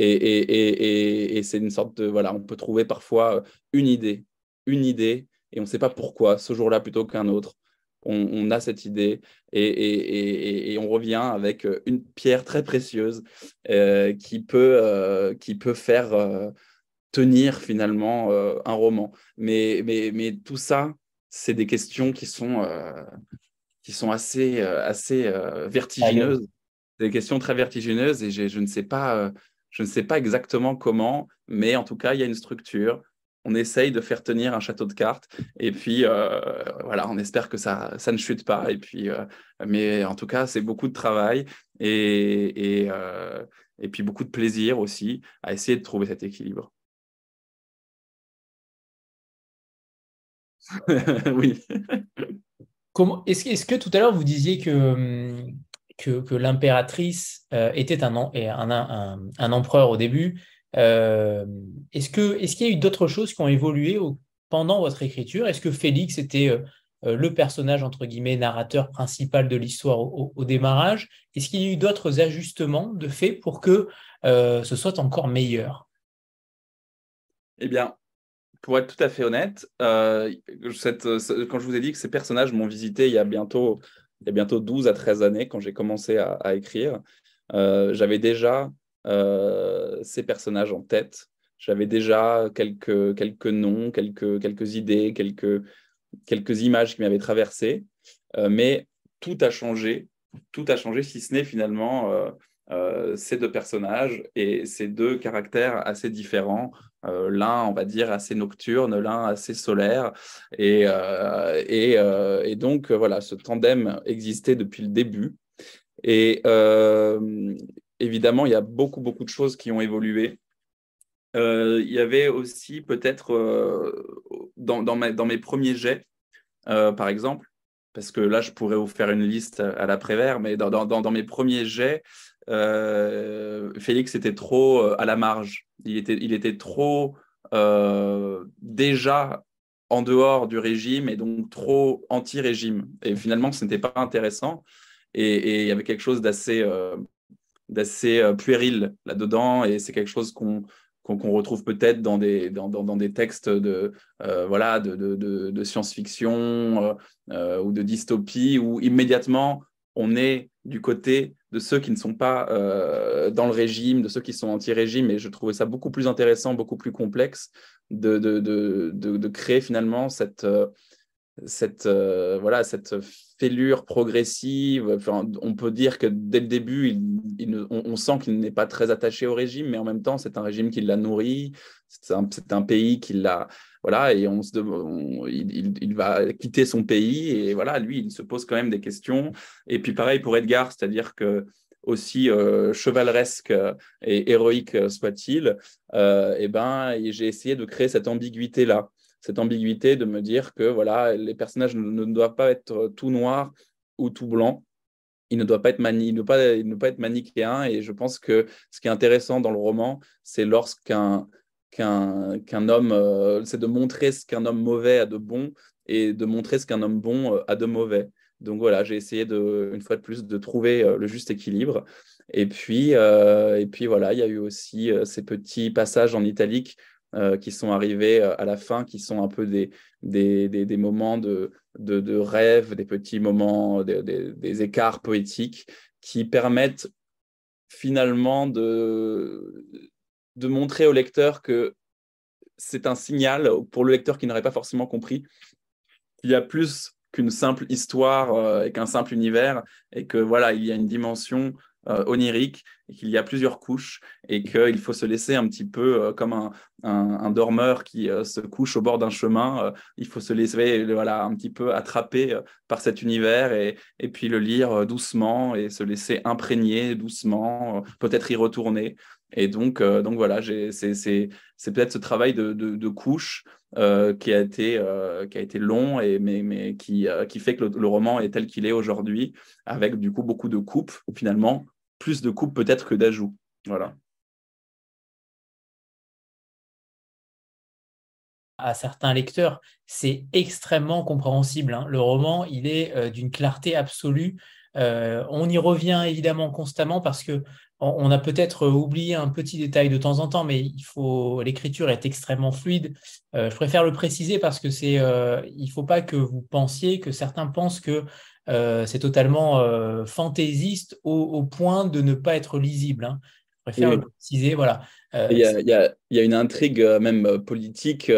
Et, et, et, c'est une sorte de, voilà, on peut trouver parfois une idée, une idée, et on ne sait pas pourquoi, ce jour-là plutôt qu'un autre. On, a cette idée et, on revient avec une pierre très précieuse euh, qui, peut, euh, qui peut faire euh, tenir finalement un roman. Mais, mais, mais tout ça, c'est des questions qui sont, qui sont assez, assez vertigineuses. Des questions très vertigineuses et je ne sais pas je ne sais pas exactement comment, mais en tout cas, il y a une structure. On essaye de faire tenir un château de cartes. Et puis, euh, voilà, on espère que ça, ne chute pas. Et euh, mais en tout cas, c'est beaucoup de travail euh, et puis beaucoup de plaisir aussi à essayer de trouver cet équilibre. oui. Est-ce est que tout à l'heure, vous disiez que que, l'impératrice euh, était un, empereur au début. Euh, est-ce qu'il y a eu d'autres choses qui ont évolué pendant votre écriture? Est-ce que Félix était euh, le personnage, entre guillemets, narrateur principal de l'histoire au, démarrage? Est-ce qu'il y a eu d'autres ajustements de fait pour que ce soit encore meilleur? Eh bien, pour être tout à fait honnête, quand je vous ai dit que ces personnages m'ont visité il y a bientôt il y a bientôt 12 à 13 années, quand j'ai commencé à, écrire, euh, j'avais déjà euh, ces personnages en tête. J'avais déjà quelques, quelques noms, quelques, quelques idées, quelques, quelques images qui m'avaient traversé. Euh, mais tout a changé. Tout a changé, si ce n'est finalement ces deux personnages et ces deux caractères assez différents euh, l'un, on va dire, assez nocturne, l'un assez solaire. Et, euh, euh, et, donc, voilà, ce tandem existait depuis le début. Et évidemment, il y a beaucoup, beaucoup de choses qui ont évolué. il y avait aussi peut-être dans, dans, dans, mes premiers jets, par exemple, parce que là, je pourrais vous faire une liste à l'après-vert, mais dans, mes premiers jets, Félix était trop à la marge il était, trop euh, déjà en dehors du régime et donc trop anti-régime. Et finalement, ce n'était pas intéressant. Et, il y avait quelque chose d'assez euh, d'assez euh, puéril là-dedans. Et c'est quelque chose qu'on qu'on retrouve peut-être dans des, dans, dans, des textes de, voilà, de, de, de science-fiction ou de dystopie, où immédiatement on est du côté de ceux qui ne sont pas euh, dans le régime, de ceux qui sont anti-régime. Et je trouvais ça beaucoup plus intéressant, beaucoup plus complexe de, de, de, de créer finalement cette, euh, cette, euh, voilà, cette fêlure progressive. On peut dire que dès le début, on, sent qu'il n'est pas très attaché au régime, mais en même temps, c'est un régime qui l'a nourri, c'est un, pays qui l'a. Voilà, et on, se, il, il, va quitter son pays, et voilà, lui, il se pose quand même des questions. Et puis, pareil pour Edgar, c'est-à-dire que aussi euh, chevaleresque et héroïque soit-il, euh, eh ben, j'ai essayé de créer cette ambiguïté-là cette ambiguïté de me dire que voilà, les personnages ne, doivent pas être tout noirs ou tout blancs. Ils ne doivent pas être, mani ne pas, être manichéens. Et je pense que ce qui est intéressant dans le roman, c'est lorsqu'un qu'un homme, euh, c'est de montrer ce qu'un homme mauvais a de bon et de montrer ce qu'un homme bon euh, a de mauvais. Donc voilà, j'ai essayé une fois de plus de trouver euh, le juste équilibre. Et puis, et puis voilà, il y a eu aussi ces petits passages en italique euh, qui sont arrivés euh, à la fin, qui sont un peu des, des, des, moments de, de, de, rêve, des petits moments, des, écarts poétiques qui permettent finalement de, de montrer au lecteur que c'est un signal pour le lecteur qui n'aurait pas forcément compris qu'il y a plus qu'une simple histoire euh, et qu'un simple univers et que voilà, il y a une dimension euh, onirique et qu'il y a plusieurs couches et qu'il faut se laisser un petit peu euh, comme un, un, dormeur qui euh, se couche au bord d'un chemin. il faut se laisser voilà, un petit peu attraper par cet univers et, et puis le lire doucement et se laisser imprégner doucement, peut-être y retourner. Et donc, donc voilà, c'est peut-être ce travail de, de, de qui, a été, qui a été long, et, mais, mais qui, qui fait que le, le roman est tel qu'il est aujourd'hui, avec du coup beaucoup de coupes finalement plus de coupes peut-être que d'ajouts. Voilà. à certains lecteurs, c'est extrêmement compréhensible. Hein. Le roman, il est d'une clarté absolue. on y revient évidemment constamment parce que on a peut-être oublié un petit détail de temps en temps, mais l'écriture est extrêmement fluide. je préfère le préciser parce que c'est, il faut pas que vous pensiez que certains pensent que euh, c'est totalement euh, fantaisiste au, point de ne pas être lisible. Hein. Je préfère le préciser. Voilà. Euh, il, y a, une intrigue même politique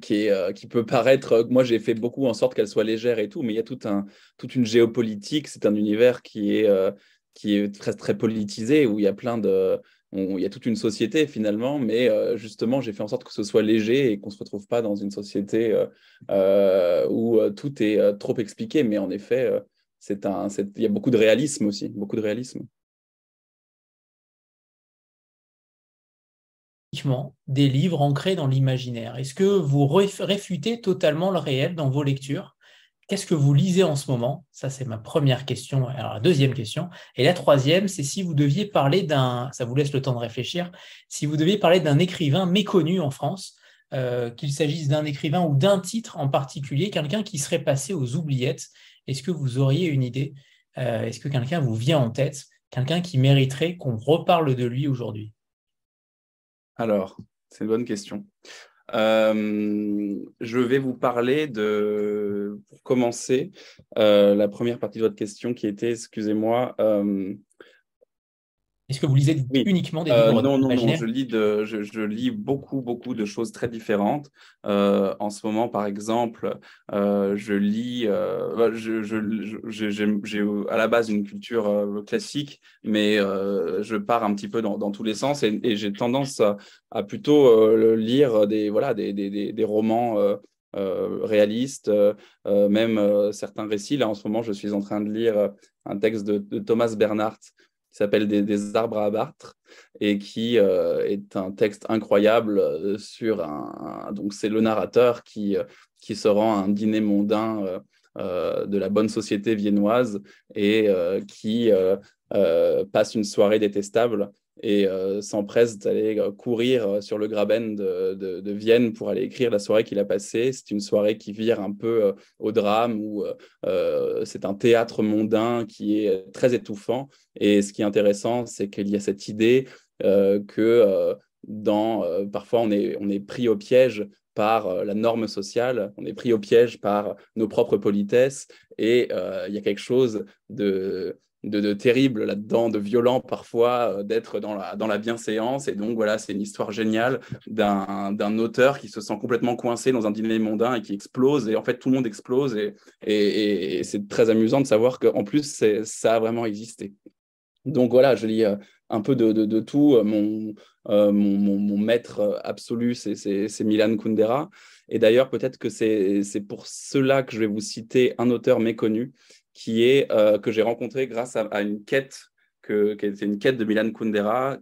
qui, qui peut paraître. Moi, j'ai fait beaucoup en sorte qu'elle soit légère et tout, mais il y a tout un, toute une géopolitique. C'est un univers qui est, qui est très, très politisé où il y a plein de il y a toute une société finalement, mais euh, justement, j'ai fait en sorte que ce soit léger et qu'on ne se retrouve pas dans une société euh, euh, où tout est trop expliqué. Mais en effet, c'est il y a beaucoup de réalisme aussi, beaucoup de réalisme. Des livres ancrés dans l'imaginaire. Est-ce que vous réfutez totalement le réel dans vos lectures? Qu'est-ce que vous lisez en ce moment? Ça, c'est ma première question. Alors, la deuxième question. Et la troisième, c'est si vous deviez parler d'un, ça vous laisse le temps de réfléchir, si vous deviez parler d'un écrivain méconnu en France, euh, qu'il s'agisse d'un écrivain ou d'un titre en particulier, quelqu'un qui serait passé aux oubliettes, est-ce que vous auriez une idée? Euh, Est-ce que quelqu'un vous vient en tête? Quelqu'un qui mériterait qu'on reparle de lui aujourd'hui? Alors, c'est une bonne question. Euh, je vais vous parler de, pour commencer, euh, la première partie de votre question qui était, excusez-moi, euh, est-ce que vous lisez uniquement des euh, livres Non, non, non. Je lis, de, je, lis beaucoup, beaucoup de choses très différentes. Euh, en ce moment, par exemple, euh, je lis. Bah, j'ai à la base une culture classique, mais je pars un petit peu dans, dans tous les sens et, j'ai tendance à, plutôt lire des, voilà, des, des, des romans. réalistes, même certains récits. Là, en ce moment, je suis en train de lire un texte de, de Thomas Bernhardt s'appelle des, arbres à abattre et qui euh, est un texte incroyable euh, sur un, donc c'est le narrateur qui euh, qui se rend à un dîner mondain de la bonne société viennoise et qui passe une soirée détestable et euh, s'empresse d'aller euh, courir euh, sur le Graben de, Vienne pour aller écrire la soirée qu'il a passée. C'est une soirée qui vire un peu au drame, où c'est un théâtre mondain qui est très étouffant. Et ce qui est intéressant, c'est qu'il y a cette idée que dans, parfois on est, on est pris au piège par la norme sociale, on est pris au piège par nos propres politesses, et il y a quelque chose de de, terrible là-dedans, de violent parfois, euh, d'être dans la, dans la bienséance. Et donc voilà, c'est une histoire géniale d'un auteur qui se sent complètement coincé dans un dîner mondain et qui explose. Et en fait, tout le monde explose. Et, et, c'est très amusant de savoir qu'en plus, ça a vraiment existé. Donc voilà, je lis euh, un peu de, de, tout. Euh, mon, mon, mon, maître absolu, c'est Milan Kundera. Et d'ailleurs, peut-être que c'est pour cela que je vais vous citer un auteur méconnu qui est euh, que j'ai rencontré grâce à, une quête que, qui était une quête de Milan Kundera.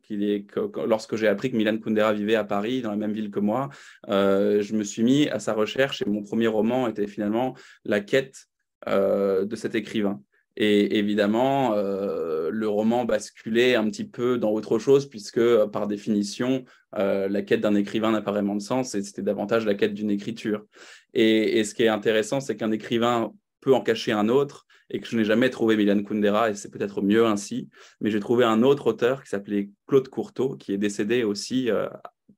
Lorsque j'ai appris que Milan Kundera vivait à Paris, dans la même ville que moi, euh, je me suis mis à sa recherche et mon premier roman était finalement la quête euh, de cet écrivain. Et évidemment, le roman basculait un petit peu dans autre chose, puisque par définition, la quête d'un écrivain n'a pas vraiment de sens, et c'était davantage la quête d'une écriture. Et, ce qui est intéressant, c'est qu'un écrivain peut en cacher un autre, et que je n'ai jamais trouvé Milan Kundera, et c'est peut-être mieux ainsi. Mais j'ai trouvé un autre auteur qui s'appelait Claude Courteau, qui est décédé aussi euh,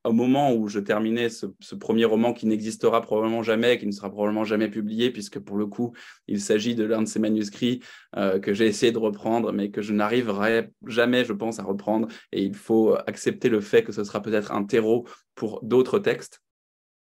au moment où je terminais ce, premier roman qui n'existera probablement jamais, qui ne sera probablement jamais publié, puisque pour le coup, il s'agit de l'un de ces manuscrits euh, que j'ai essayé de reprendre, mais que je n'arriverai jamais, je pense, à reprendre. Et il faut accepter le fait que ce sera peut-être un terreau pour d'autres textes.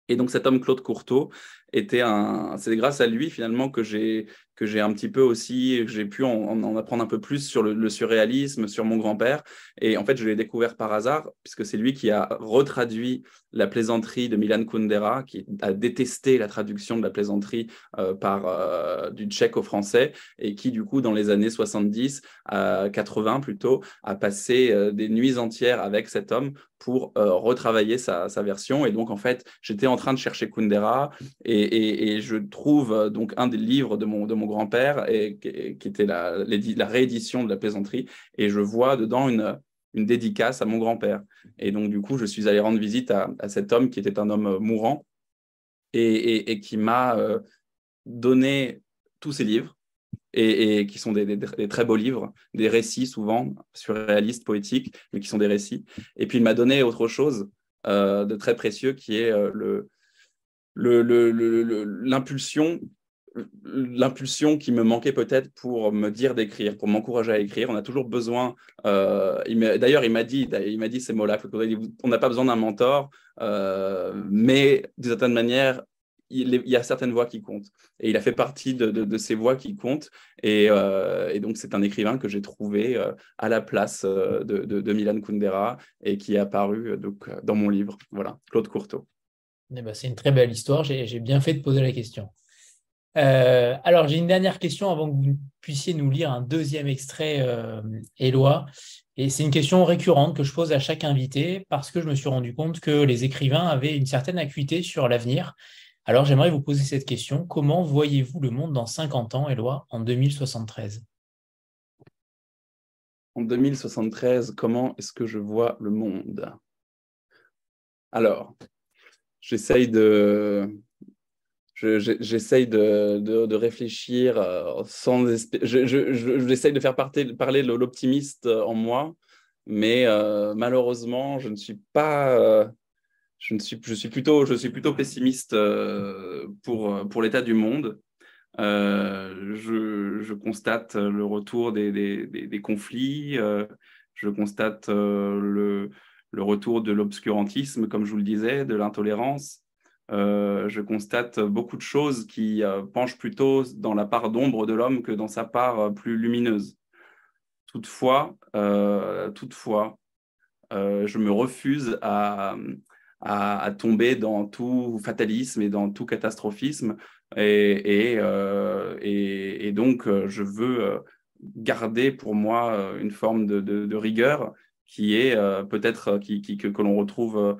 Et donc cet homme Claude Courteau était un. C'est grâce à lui finalement que j'ai que j'ai un petit peu aussi, j'ai pu en, apprendre un peu plus sur le, surréalisme, sur mon grand-père. Et en fait, je l'ai découvert par hasard, puisque c'est lui qui a retraduit la plaisanterie de Milan Kundera, qui a détesté la traduction de la plaisanterie euh, par, euh, du tchèque au français, et qui, du coup, dans les années 70, à 80 plutôt, a passé euh, des nuits entières avec cet homme pour retravailler sa, version. Et donc, en fait, j'étais en train de chercher Kundera, et, je trouve donc un des livres de mon, de mon grand-père, et, qui était la, réédition de la plaisanterie, et je vois dedans une, une dédicace à mon grand-père. Et donc, du coup, je suis allé rendre visite à, cet homme qui était un homme mourant et, qui m'a donné tous ses livres, et, qui sont des, très beaux livres, des récits souvent, surréalistes, poétiques, mais qui sont des récits. Et puis il m'a donné autre chose de très précieux qui est le, l'impulsion l'impulsion qui me manquait peut-être pour me dire d'écrire, pour m'encourager à écrire. On a toujours besoin. Euh, d'ailleurs, il m'a dit, dit ces mots-là. On n'a pas besoin d'un mentor, euh, mais d'une certaine manière, il, y a certaines voix qui comptent. Et il a fait partie de, ces voix qui comptent. Euh, et, donc, c'est un écrivain que j'ai trouvé à la place de, Milan Kundera et qui est apparu donc, dans mon livre. Voilà, Claude Courteau. Eh ben, c'est une très belle histoire. J'ai bien fait de poser la question. Euh, alors, j'ai une dernière question avant que vous puissiez nous lire un deuxième extrait, euh, Éloi. Et c'est une question récurrente que je pose à chaque invité parce que je me suis rendu compte que les écrivains avaient une certaine acuité sur l'avenir. Alors, j'aimerais vous poser cette question. Comment voyez-vous le monde dans 50 ans, Éloi, en 2073 En 2073, comment est-ce que je vois le monde? Alors, j'essaye de, j'essaye de, de, réfléchir euh, sans. J'essaye de faire parler l'optimiste en moi, mais euh, malheureusement, je ne suis pas. Euh, je, ne suis, je, suis plutôt, je suis plutôt pessimiste pour, pour l'état du monde. Je, je, constate le retour des, des, des conflits, je constate le, le retour de l'obscurantisme, comme je vous le disais, de l'intolérance. Euh, je constate beaucoup de choses qui euh, penchent plutôt dans la part d'ombre de l'homme que dans sa part euh, plus lumineuse. Toutefois, toutefois je me refuse à, à, tomber dans tout fatalisme et dans tout catastrophisme. Et, et, et donc, je veux garder pour moi une forme de, de rigueur qui est euh, peut-être euh, qui, que, que l'on retrouve, euh,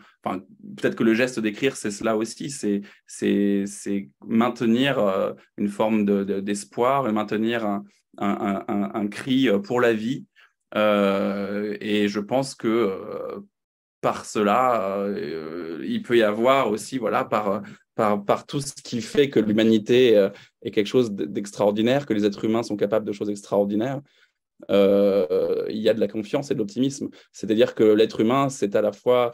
peut-être que le geste d'écrire, c'est cela aussi, c'est, c'est, c'est maintenir une forme de, d'espoir et maintenir un, un, un, un, cri pour la vie. et je pense que par cela, il peut y avoir aussi, voilà, par, par, par, tout ce qui fait que l'humanité est quelque chose d'extraordinaire, que les êtres humains sont capables de choses extraordinaires, il y a de la confiance et de l'optimisme. C'est-à-dire que l'être humain, c'est à la fois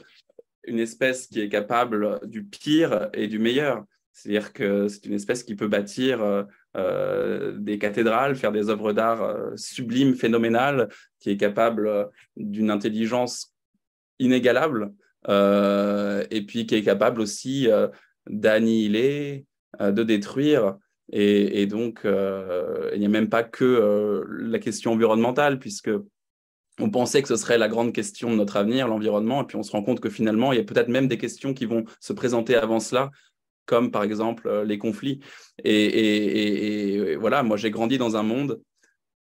une espèce qui est capable du pire et du meilleur. C'est-à-dire que c'est une espèce qui peut bâtir euh, euh, des cathédrales, faire des œuvres d'art sublimes, phénoménales, qui est capable d'une intelligence inégalable, et puis qui est capable aussi d'annihiler, de détruire, et, donc, euh, il n'y a même pas que euh, la question environnementale, puisque on pensait que ce serait la grande question de notre avenir, l'environnement, et puis on se rend compte que finalement, il y a peut-être même des questions qui vont se présenter avant cela, comme par exemple euh, les conflits. Et, voilà, moi j'ai grandi dans un monde,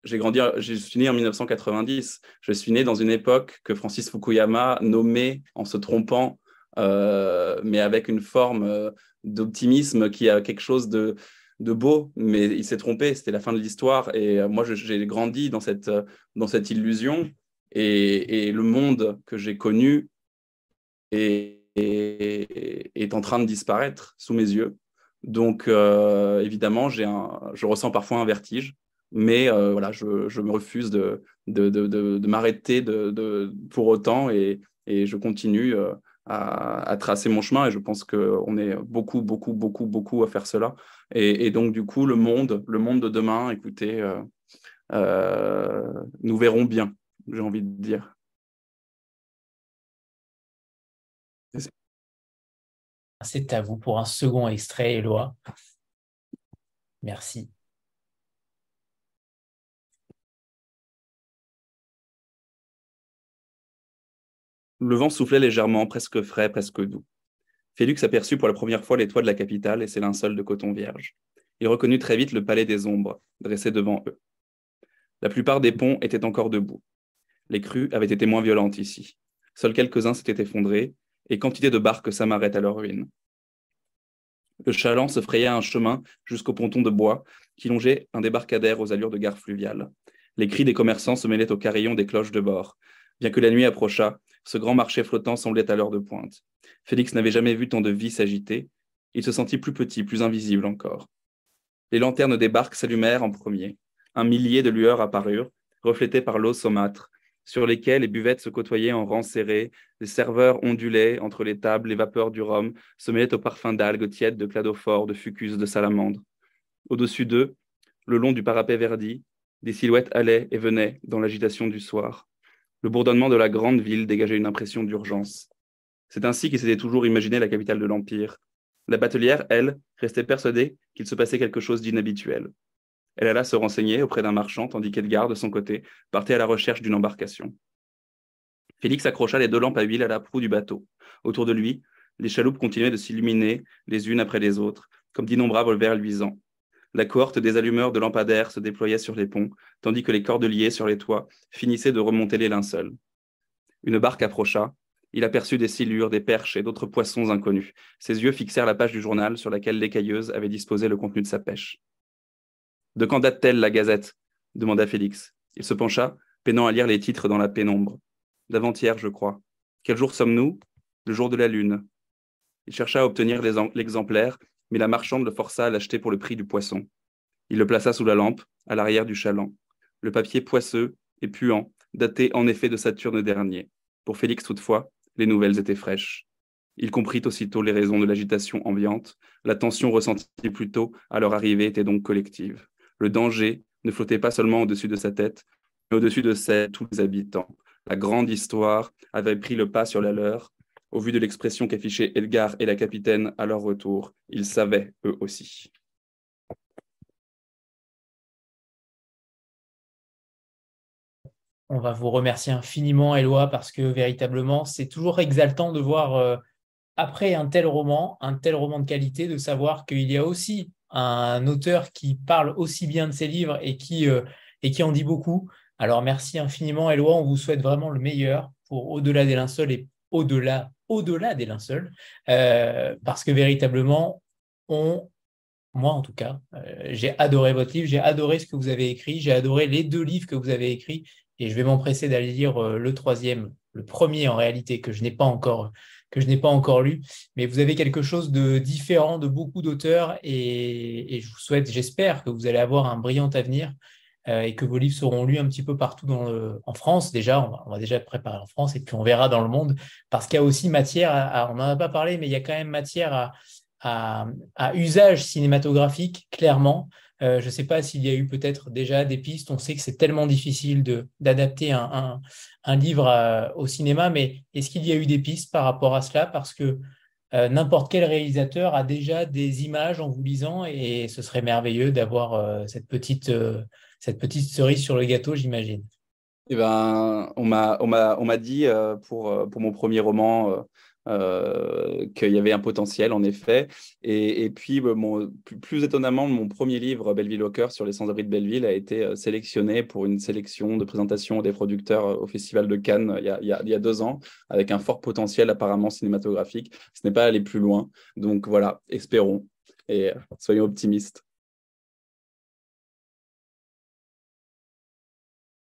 j'ai grandi, je suis né en 1990, je suis né dans une époque que Francis Fukuyama nommait en se trompant, mais avec une forme d'optimisme qui a quelque chose de de beau, mais il s'est trompé, c'était la fin de l'histoire. Et euh, moi, j'ai grandi dans cette, euh, dans cette illusion. Et, le monde que j'ai connu est, est, en train de disparaître sous mes yeux. Donc, euh, évidemment, un, je ressens parfois un vertige, mais voilà, je, je, me refuse de, de, de, de m'arrêter pour autant et, et je continue à, tracer mon chemin et je pense qu'on est beaucoup, beaucoup, beaucoup, beaucoup à faire cela. Et, donc, du coup, le monde, le monde de demain, écoutez, euh, euh, nous verrons bien, j'ai envie de dire. C'est à vous pour un second extrait, Éloi. Merci. Le vent soufflait légèrement, presque frais, presque doux. Félix aperçut pour la première fois les toits de la capitale et ses linceuls de coton vierge. Il reconnut très vite le palais des ombres, dressé devant eux. La plupart des ponts étaient encore debout. Les crues avaient été moins violentes ici. Seuls quelques-uns s'étaient effondrés, et quantité de barques s'amarraient à leur ruine. Le chaland se frayait un chemin jusqu'au ponton de bois qui longeait un débarcadère aux allures de gare fluviale. Les cris des commerçants se mêlaient aux carillons des cloches de bord. Bien que la nuit approchât, ce grand marché flottant semblait à l'heure de pointe. Félix n'avait jamais vu tant de vie s'agiter, Il se sentit plus petit, plus invisible encore. Les lanternes des barques s'allumèrent en premier. Un millier de lueurs apparurent, reflétées par l'eau saumâtre, sur lesquelles les buvettes se côtoyaient en rangs serrés, les serveurs ondulaient entre les tables, les vapeurs du rhum se mêlaient au parfum d'algues tièdes, de cladophores, de fucus, de salamandres. Au-dessus d'eux, le long du parapet verdi, des silhouettes allaient et venaient dans l'agitation du soir. Le bourdonnement de la grande ville dégageait une impression d'urgence. C'est ainsi qu'il s'était toujours imaginé la capitale de l'Empire. La batelière, elle, restait persuadée qu'il se passait quelque chose d'inhabituel. Elle alla se renseigner auprès d'un marchand, tandis qu'Edgar, de son côté, partait à la recherche d'une embarcation. Félix accrocha les deux lampes à huile à la proue du bateau. Autour de lui, les chaloupes continuaient de s'illuminer les unes après les autres, comme d'innombrables verres luisants. La cohorte des allumeurs de lampadaires se déployait sur les ponts, tandis que les cordeliers sur les toits finissaient de remonter les linceuls. Une barque approcha. Il aperçut des silures, des perches et d'autres poissons inconnus. Ses yeux fixèrent la page du journal sur laquelle l'écailleuse avait disposé le contenu de sa pêche. De quand date-t-elle la gazette? demanda Félix. Il se pencha, peinant à lire les titres dans la pénombre. D'avant-hier, je crois. Quel jour sommes-nous? Le jour de la lune. Il chercha à obtenir l'exemplaire, mais la marchande le força à l'acheter pour le prix du poisson. Il le plaça sous la lampe, à l'arrière du chaland. Le papier poisseux et puant datait en effet de Saturne dernier. Pour Félix, toutefois, les nouvelles étaient fraîches. Il comprit aussitôt les raisons de l'agitation ambiante. La tension ressentie plus tôt à leur arrivée était donc collective. Le danger ne flottait pas seulement au-dessus de sa tête, mais au-dessus de celle de tous les habitants. La grande histoire avait pris le pas sur la leur. Au vu de l'expression qu'affichaient Edgar et la capitaine à leur retour, ils savaient eux aussi. On va vous remercier infiniment, Eloi, parce que véritablement, c'est toujours exaltant de voir, euh, après un tel roman, un tel roman de qualité, de savoir qu'il y a aussi un auteur qui parle aussi bien de ses livres et qui, euh, et qui en dit beaucoup. Alors merci infiniment, Eloi. On vous souhaite vraiment le meilleur pour Au-delà des linceuls et au-delà au-delà des linceuls, euh, parce que véritablement, moi en tout cas, euh, j'ai adoré votre livre, j'ai adoré ce que vous avez écrit, j'ai adoré les deux livres que vous avez écrits, et je vais m'empresser d'aller lire le troisième, le premier en réalité, que je n'ai pas encore lu. Mais vous avez quelque chose de différent de beaucoup d'auteurs et, je vous souhaite, j'espère que vous allez avoir un brillant avenir euh, et que vos livres seront lus un petit peu partout en France. Déjà, on va, déjà préparer en France et puis on verra dans le monde parce qu'il y a aussi matière, on n'en a pas parlé, mais il y a quand même matière à, usage cinématographique, clairement. Euh, je ne sais pas s'il y a eu peut-être déjà des pistes. On sait que c'est tellement difficile d'adapter un, livre au cinéma, mais est-ce qu'il y a eu des pistes par rapport à cela? Parce que euh, n'importe quel réalisateur a déjà des images en vous lisant et ce serait merveilleux d'avoir euh, cette, petite, cette petite cerise sur le gâteau, j'imagine. Eh ben, on m'a dit pour, pour mon premier roman euh, qu'il y avait un potentiel en effet. Et, puis, bah, plus, étonnamment, mon premier livre, Belleville au cœur, sur les sans-abri de Belleville, a été euh, sélectionné pour une sélection de présentation des producteurs euh, au Festival de Cannes il y, a, deux ans, avec un fort potentiel apparemment cinématographique. Ce n'est pas aller plus loin. Donc voilà, espérons et soyons optimistes.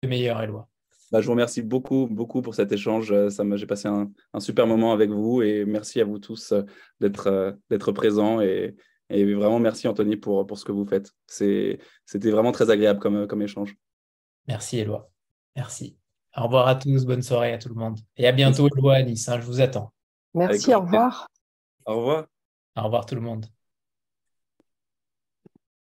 Meilleur, Eloi. Bah, je vous remercie beaucoup, beaucoup pour cet échange. Euh, ça j'ai passé un, super moment avec vous et merci à vous tous euh, d'être euh, d'être présents et, vraiment merci Anthony pour, pour ce que vous faites. C'était vraiment très agréable comme, comme échange. Merci Eloi. Merci. Au revoir à tous, bonne soirée à tout le monde. Et à bientôt Eloi à Nice, hein, je vous attends. Merci, au revoir. Au revoir. Au revoir tout le monde.